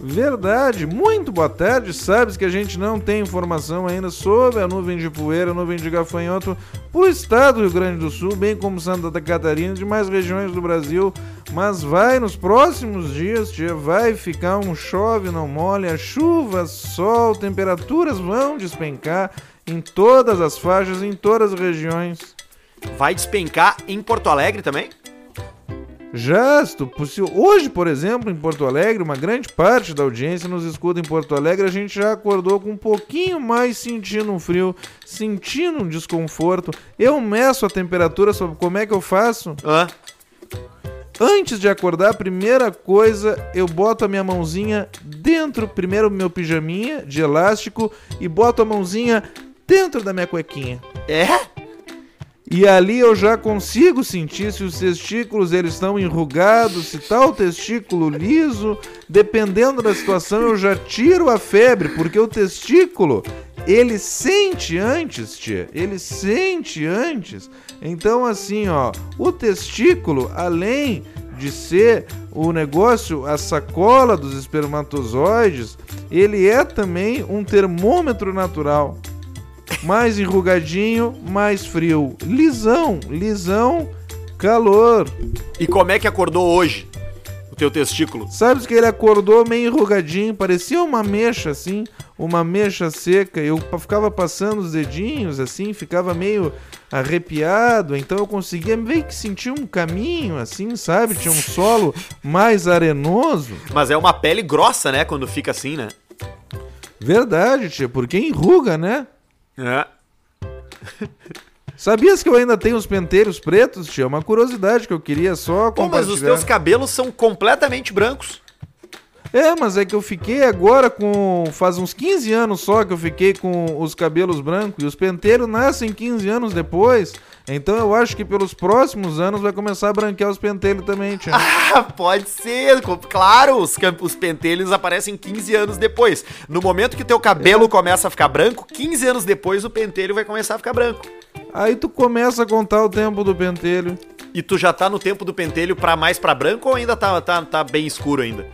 Verdade, muito boa tarde. Sabes que a gente não tem informação ainda sobre a nuvem de poeira, nuvem de gafanhoto por estado do Rio Grande do Sul, bem como Santa Catarina e demais regiões do Brasil. Mas vai nos próximos dias, tia, vai ficar um chove, não molha, chuva, sol, temperaturas vão despencar em todas as faixas, em todas as regiões. Vai despencar em Porto Alegre também? Já, hoje, por exemplo, em Porto Alegre, uma grande parte da audiência nos escuta em Porto Alegre, a gente já acordou com um pouquinho mais sentindo um frio, sentindo um desconforto. Eu meço a temperatura, sobre como é que eu faço? Ah. Antes de acordar, a primeira coisa, eu boto a minha mãozinha dentro, primeiro meu pijaminha de elástico e boto a mãozinha dentro da minha cuequinha. É? E ali eu já consigo sentir se os testículos eles estão enrugados, se tá o testículo liso, dependendo da situação eu já tiro a febre, porque o testículo ele sente antes, tia, ele sente antes. Então assim, ó, o testículo, além de ser o negócio, a sacola dos espermatozoides, ele é também um termômetro natural mais enrugadinho, mais frio. Lisão, lisão, calor. E como é que acordou hoje o teu testículo? Sabes que ele acordou meio enrugadinho, parecia uma mecha assim, uma mecha seca. Eu ficava passando os dedinhos assim, ficava meio arrepiado, então eu conseguia meio que sentir um caminho assim, sabe? Tinha um solo mais arenoso. Mas é uma pele grossa, né, quando fica assim, né? Verdade, tia, porque enruga, né? É. Sabias que eu ainda tenho os penteiros pretos, tia? Uma curiosidade que eu queria só Pô, mas os teus cabelos são completamente brancos. É, mas é que eu fiquei agora com. Faz uns 15 anos só que eu fiquei com os cabelos brancos. E os penteiros nascem 15 anos depois. Então eu acho que pelos próximos anos vai começar a branquear os pentelhos também, tia. Ah, pode ser. Claro, os, os pentelhos aparecem 15 anos depois. No momento que teu cabelo é. começa a ficar branco, 15 anos depois o pentelho vai começar a ficar branco. Aí tu começa a contar o tempo do pentelho. E tu já tá no tempo do pentelho pra mais pra branco ou ainda tá, tá, tá bem escuro ainda?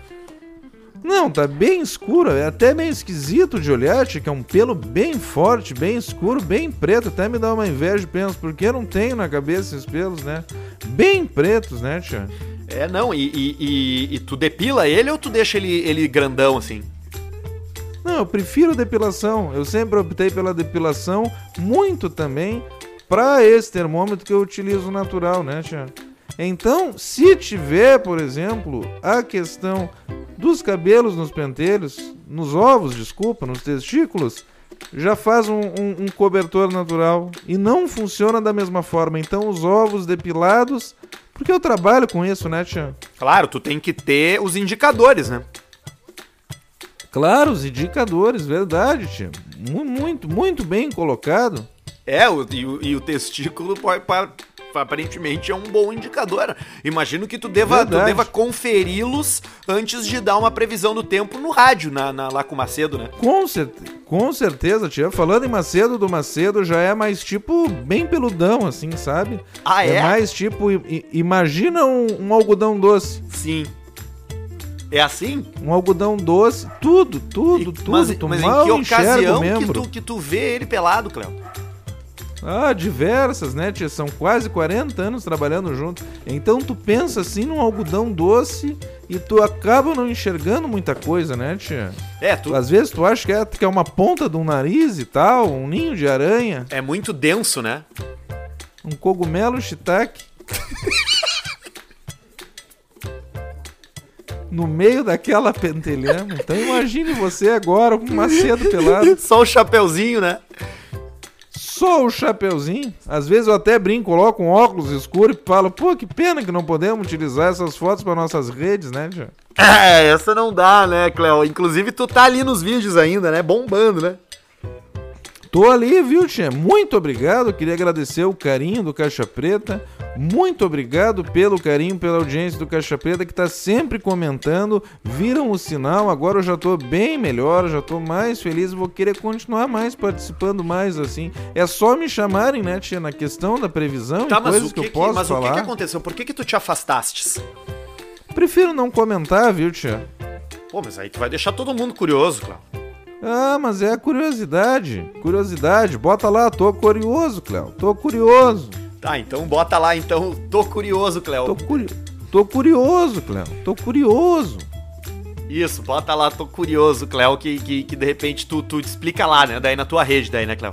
Não, tá bem escuro, é até meio esquisito de olhar, que é um pelo bem forte, bem escuro, bem preto, até me dá uma inveja, penso, porque eu não tenho na cabeça esses pelos, né? Bem pretos, né, tia? É, não, e, e, e, e tu depila ele ou tu deixa ele, ele grandão assim? Não, eu prefiro depilação. Eu sempre optei pela depilação, muito também para esse termômetro que eu utilizo natural, né, tia? Então, se tiver, por exemplo, a questão dos cabelos nos pentelhos, nos ovos, desculpa, nos testículos, já faz um, um, um, cobertor natural e não funciona da mesma forma. Então, os ovos depilados, porque eu trabalho com isso, né, Tia? Claro, tu tem que ter os indicadores, né? Claro, os indicadores, verdade, Tia. Muito, muito bem colocado. É, o, e, o, e o testículo pode, aparentemente é um bom indicador. Imagino que tu deva, tu deva conferi-los antes de dar uma previsão do tempo no rádio, na, na lá com o Macedo, né? Com, cer com certeza, tia. Falando em Macedo, do Macedo já é mais tipo bem peludão, assim, sabe? Ah, é? É mais tipo, imagina um, um algodão doce. Sim. É assim? Um algodão doce, tudo, tudo, e, tudo. Mas, tu mas em que ocasião que tu, que tu vê ele pelado, Cléo? Ah, diversas, né, tia? São quase 40 anos trabalhando junto. Então tu pensa assim num algodão doce e tu acaba não enxergando muita coisa, né, tia? É, tu... Às vezes tu acha que é, que é uma ponta de um nariz e tal, um ninho de aranha. É muito denso, né? Um cogumelo shiitake. no meio daquela pentelhama. Então imagine você agora com um macedo pelado. Só o chapeuzinho, né? Só o chapeuzinho. Às vezes eu até brinco, coloco um óculos escuro e falo, pô, que pena que não podemos utilizar essas fotos para nossas redes, né, Tia? É, essa não dá, né, Cleo? Inclusive tu tá ali nos vídeos ainda, né? Bombando, né? Tô ali, viu, Tia? Muito obrigado. Queria agradecer o carinho do Caixa Preta. Muito obrigado pelo carinho, pela audiência do Caixa Preta que tá sempre comentando. Viram o sinal, agora eu já tô bem melhor, já tô mais feliz. Vou querer continuar mais participando mais assim. É só me chamarem, né, Tia, na questão da previsão tá, e coisas que, que, eu posso mas falar. Mas o que, que aconteceu? Por que, que tu te afastastes? Prefiro não comentar, viu, Tia? Pô, mas aí tu vai deixar todo mundo curioso, Cléo. Ah, mas é curiosidade. Curiosidade. Bota lá, tô curioso, Cléo. Tô curioso. Tá, então bota lá, então. Tô curioso, Cléo. Tô, curi... tô curioso, Cléo. Tô curioso. Isso, bota lá, tô curioso, Cléo, que, que, que de repente tu, tu explica lá, né? Daí na tua rede, daí, né, Cléo?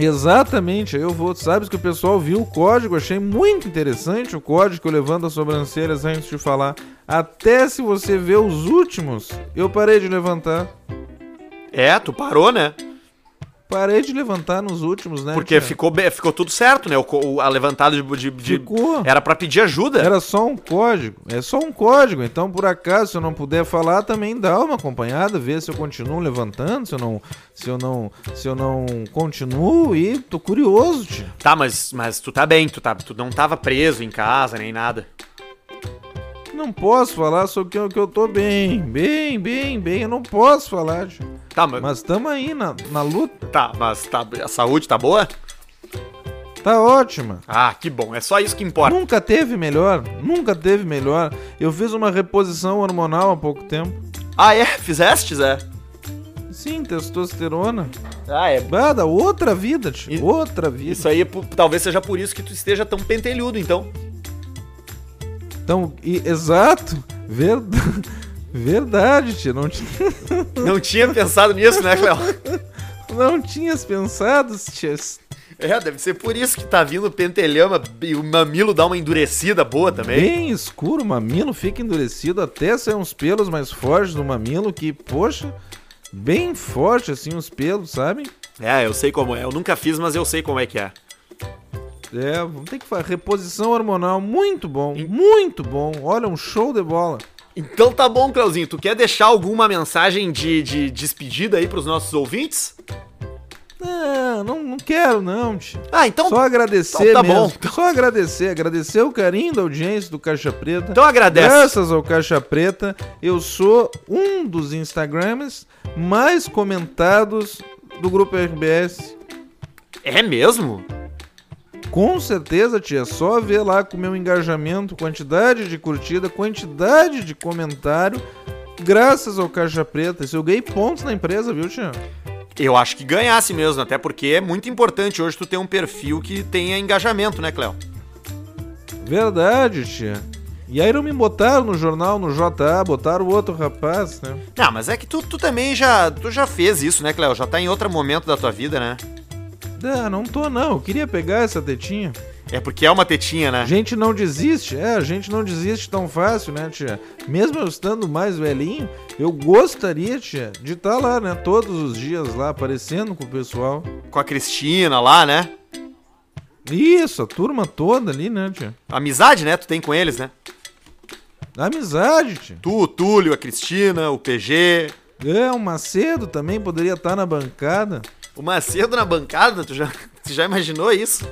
Exatamente, aí eu vou. Sabes que o pessoal viu o código, achei muito interessante o código, levando as sobrancelhas antes de falar. Até se você ver os últimos, eu parei de levantar. É, tu parou, né? Parei de levantar nos últimos, né? Porque ficou, ficou tudo certo, né? O, a levantada de, de, de- Ficou. Era pra pedir ajuda. Era só um código. É só um código. Então, por acaso, se eu não puder falar, também dá uma acompanhada, ver se eu continuo levantando, se eu não, se eu não, se eu não continuo e tô curioso, tio. Tá, mas, mas tu tá bem, tu, tá, tu não tava preso em casa nem nada. Não posso falar sobre que eu, que eu tô bem, bem, bem, bem. Eu não posso falar, tio. Tá, mas, Mas tamo aí na, na luta. tá, mas tá, a saúde tá boa? Tá ótima. Ah, que bom, é só isso que importa. Nunca teve melhor, nunca teve melhor. Eu fiz uma reposição hormonal há pouco tempo. Ah, é? Fizeste, Zé? Sim, testosterona. Ah, é. Bah, dá outra vida, tio. E- Outra vida. Isso aí talvez seja por isso que tu esteja tão pentelhudo, então. Então, e- exato. Verdade. Verdade, tio. Não, ti- Não tinha pensado nisso, né, Cléo? não tinhas pensado, tio. É, deve ser por isso que tá vindo pentelhama e o mamilo dá uma endurecida boa também. Bem escuro, o mamilo fica endurecido até sair uns pelos mais fortes no mamilo que, poxa, bem forte assim os pelos, sabe? É, eu sei como é. Eu nunca fiz, mas eu sei como é que é. É, vamos ter que fazer reposição hormonal, muito bom, muito bom. Olha, um show de bola. Então tá bom, Cleuzinho. Tu quer deixar alguma mensagem de, de despedida aí pros nossos ouvintes? Não, não, não quero não, tio. Ah, então, Só agradecer então tá mesmo. bom. Só agradecer, agradecer o carinho da audiência do Caixa Preta. então agradece. Graças ao Caixa Preta, eu sou um dos Instagrams mais comentados do grupo RBS. É mesmo? Com certeza, tia, é só ver lá com o meu engajamento, quantidade de curtida, quantidade de comentário, graças ao Caixa Preta. Isso eu ganhei pontos na empresa, viu, tia? Eu acho que ganhasse mesmo, até porque é muito importante hoje tu ter um perfil que tenha engajamento, né, Cléo? Verdade, tia. E aí não me botaram no jornal, no JA, botaram o outro rapaz, né? Não, mas é que tu, tu também já, tu já fez isso, né, Cléo? Já tá em outro momento da tua vida, né? Ah, não tô não, eu queria pegar essa tetinha. É porque é uma tetinha, né? A gente não desiste, é, a gente não desiste tão fácil, né, tia? Mesmo eu estando mais velhinho, eu gostaria, tia, de estar lá, né, todos os dias lá, aparecendo com o pessoal. Com a Cristina lá, né? Isso, a turma toda ali, né, tia? Amizade, né? Tu tem com eles, né? Amizade, tia. Tu, o Túlio, a Cristina, o PG. É, o Macedo também poderia estar na bancada. O Macedo na bancada, tu já, tu já imaginou isso?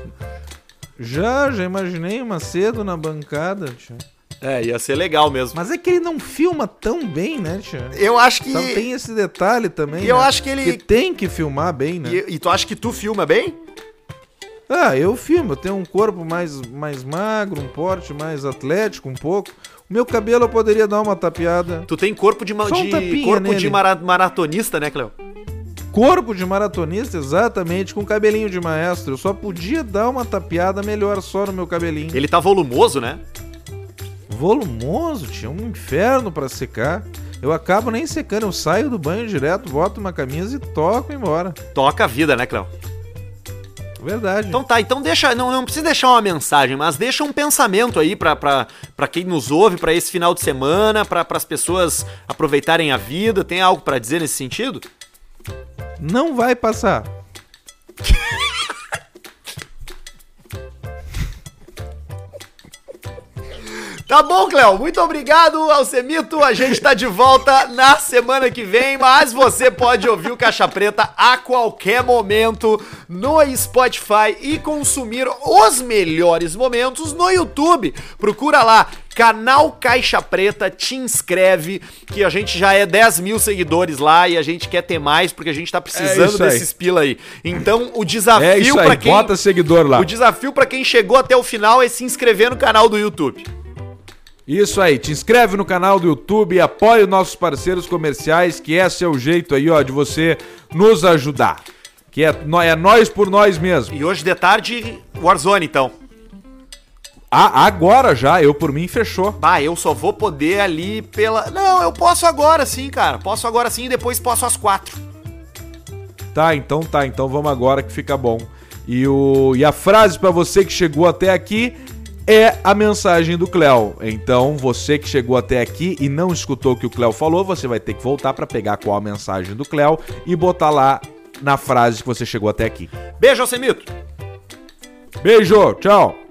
Já, já imaginei o Macedo na bancada, tia. É, ia ser legal mesmo. Mas é que ele não filma tão bem, né, tia? Eu acho que. Então tem esse detalhe também. E eu né? acho que ele- tem que filmar bem, né? E, e tu acha que tu filma bem? Ah, eu filmo, eu tenho um corpo mais, mais magro, um porte mais atlético um pouco. O meu cabelo eu poderia dar uma tapeada. Tu tem corpo de, ma- um de- corpo nele. de mara- maratonista, né, Cleo? Corpo de maratonista, exatamente, com cabelinho de maestro. Eu só podia dar uma tapeada melhor só no meu cabelinho. Ele tá volumoso, né? Volumoso, tinha um inferno pra secar. Eu acabo nem secando, eu saio do banho direto, boto uma camisa e toco embora. Toca a vida, né, Cleo? Verdade. Então tá, então deixa, não, não precisa deixar uma mensagem, mas deixa um pensamento aí pra, pra, pra quem nos ouve, pra esse final de semana, pra, as pessoas aproveitarem a vida. Tem algo pra dizer nesse sentido? Não vai passar. Tá bom, Cléo. Muito obrigado, Alcemito. A gente tá de volta na semana que vem, mas você pode ouvir o Caixa Preta a qualquer momento no Spotify e consumir os melhores momentos no YouTube. Procura lá. Canal Caixa Preta, te inscreve, que a gente já é 10 mil seguidores lá e a gente quer ter mais, porque a gente tá É precisando aí. desses pila aí. Então, o desafio É pra quem. bota seguidor lá. O desafio pra quem chegou até o final é se inscrever no canal do YouTube. Isso aí, te inscreve no canal do YouTube, apoie os nossos parceiros comerciais, que esse é o jeito aí, ó, de você nos ajudar. Que é, é nós por nós mesmo. E hoje de tarde, Warzone, então. Ah, agora já, eu por mim fechou. Bah, eu só vou poder ali pela. Não, eu posso agora sim, cara. Posso agora sim e depois posso às quatro. Tá, então tá, então vamos agora que fica bom. E, o, e a frase pra você que chegou até aqui é a mensagem do Cléo. Então, você que chegou até aqui e não escutou o que o Cléo falou, você vai ter que voltar pra pegar qual a mensagem do Cléo e botar lá na frase que você chegou até aqui. Beijo, Alcemito. Beijo, tchau.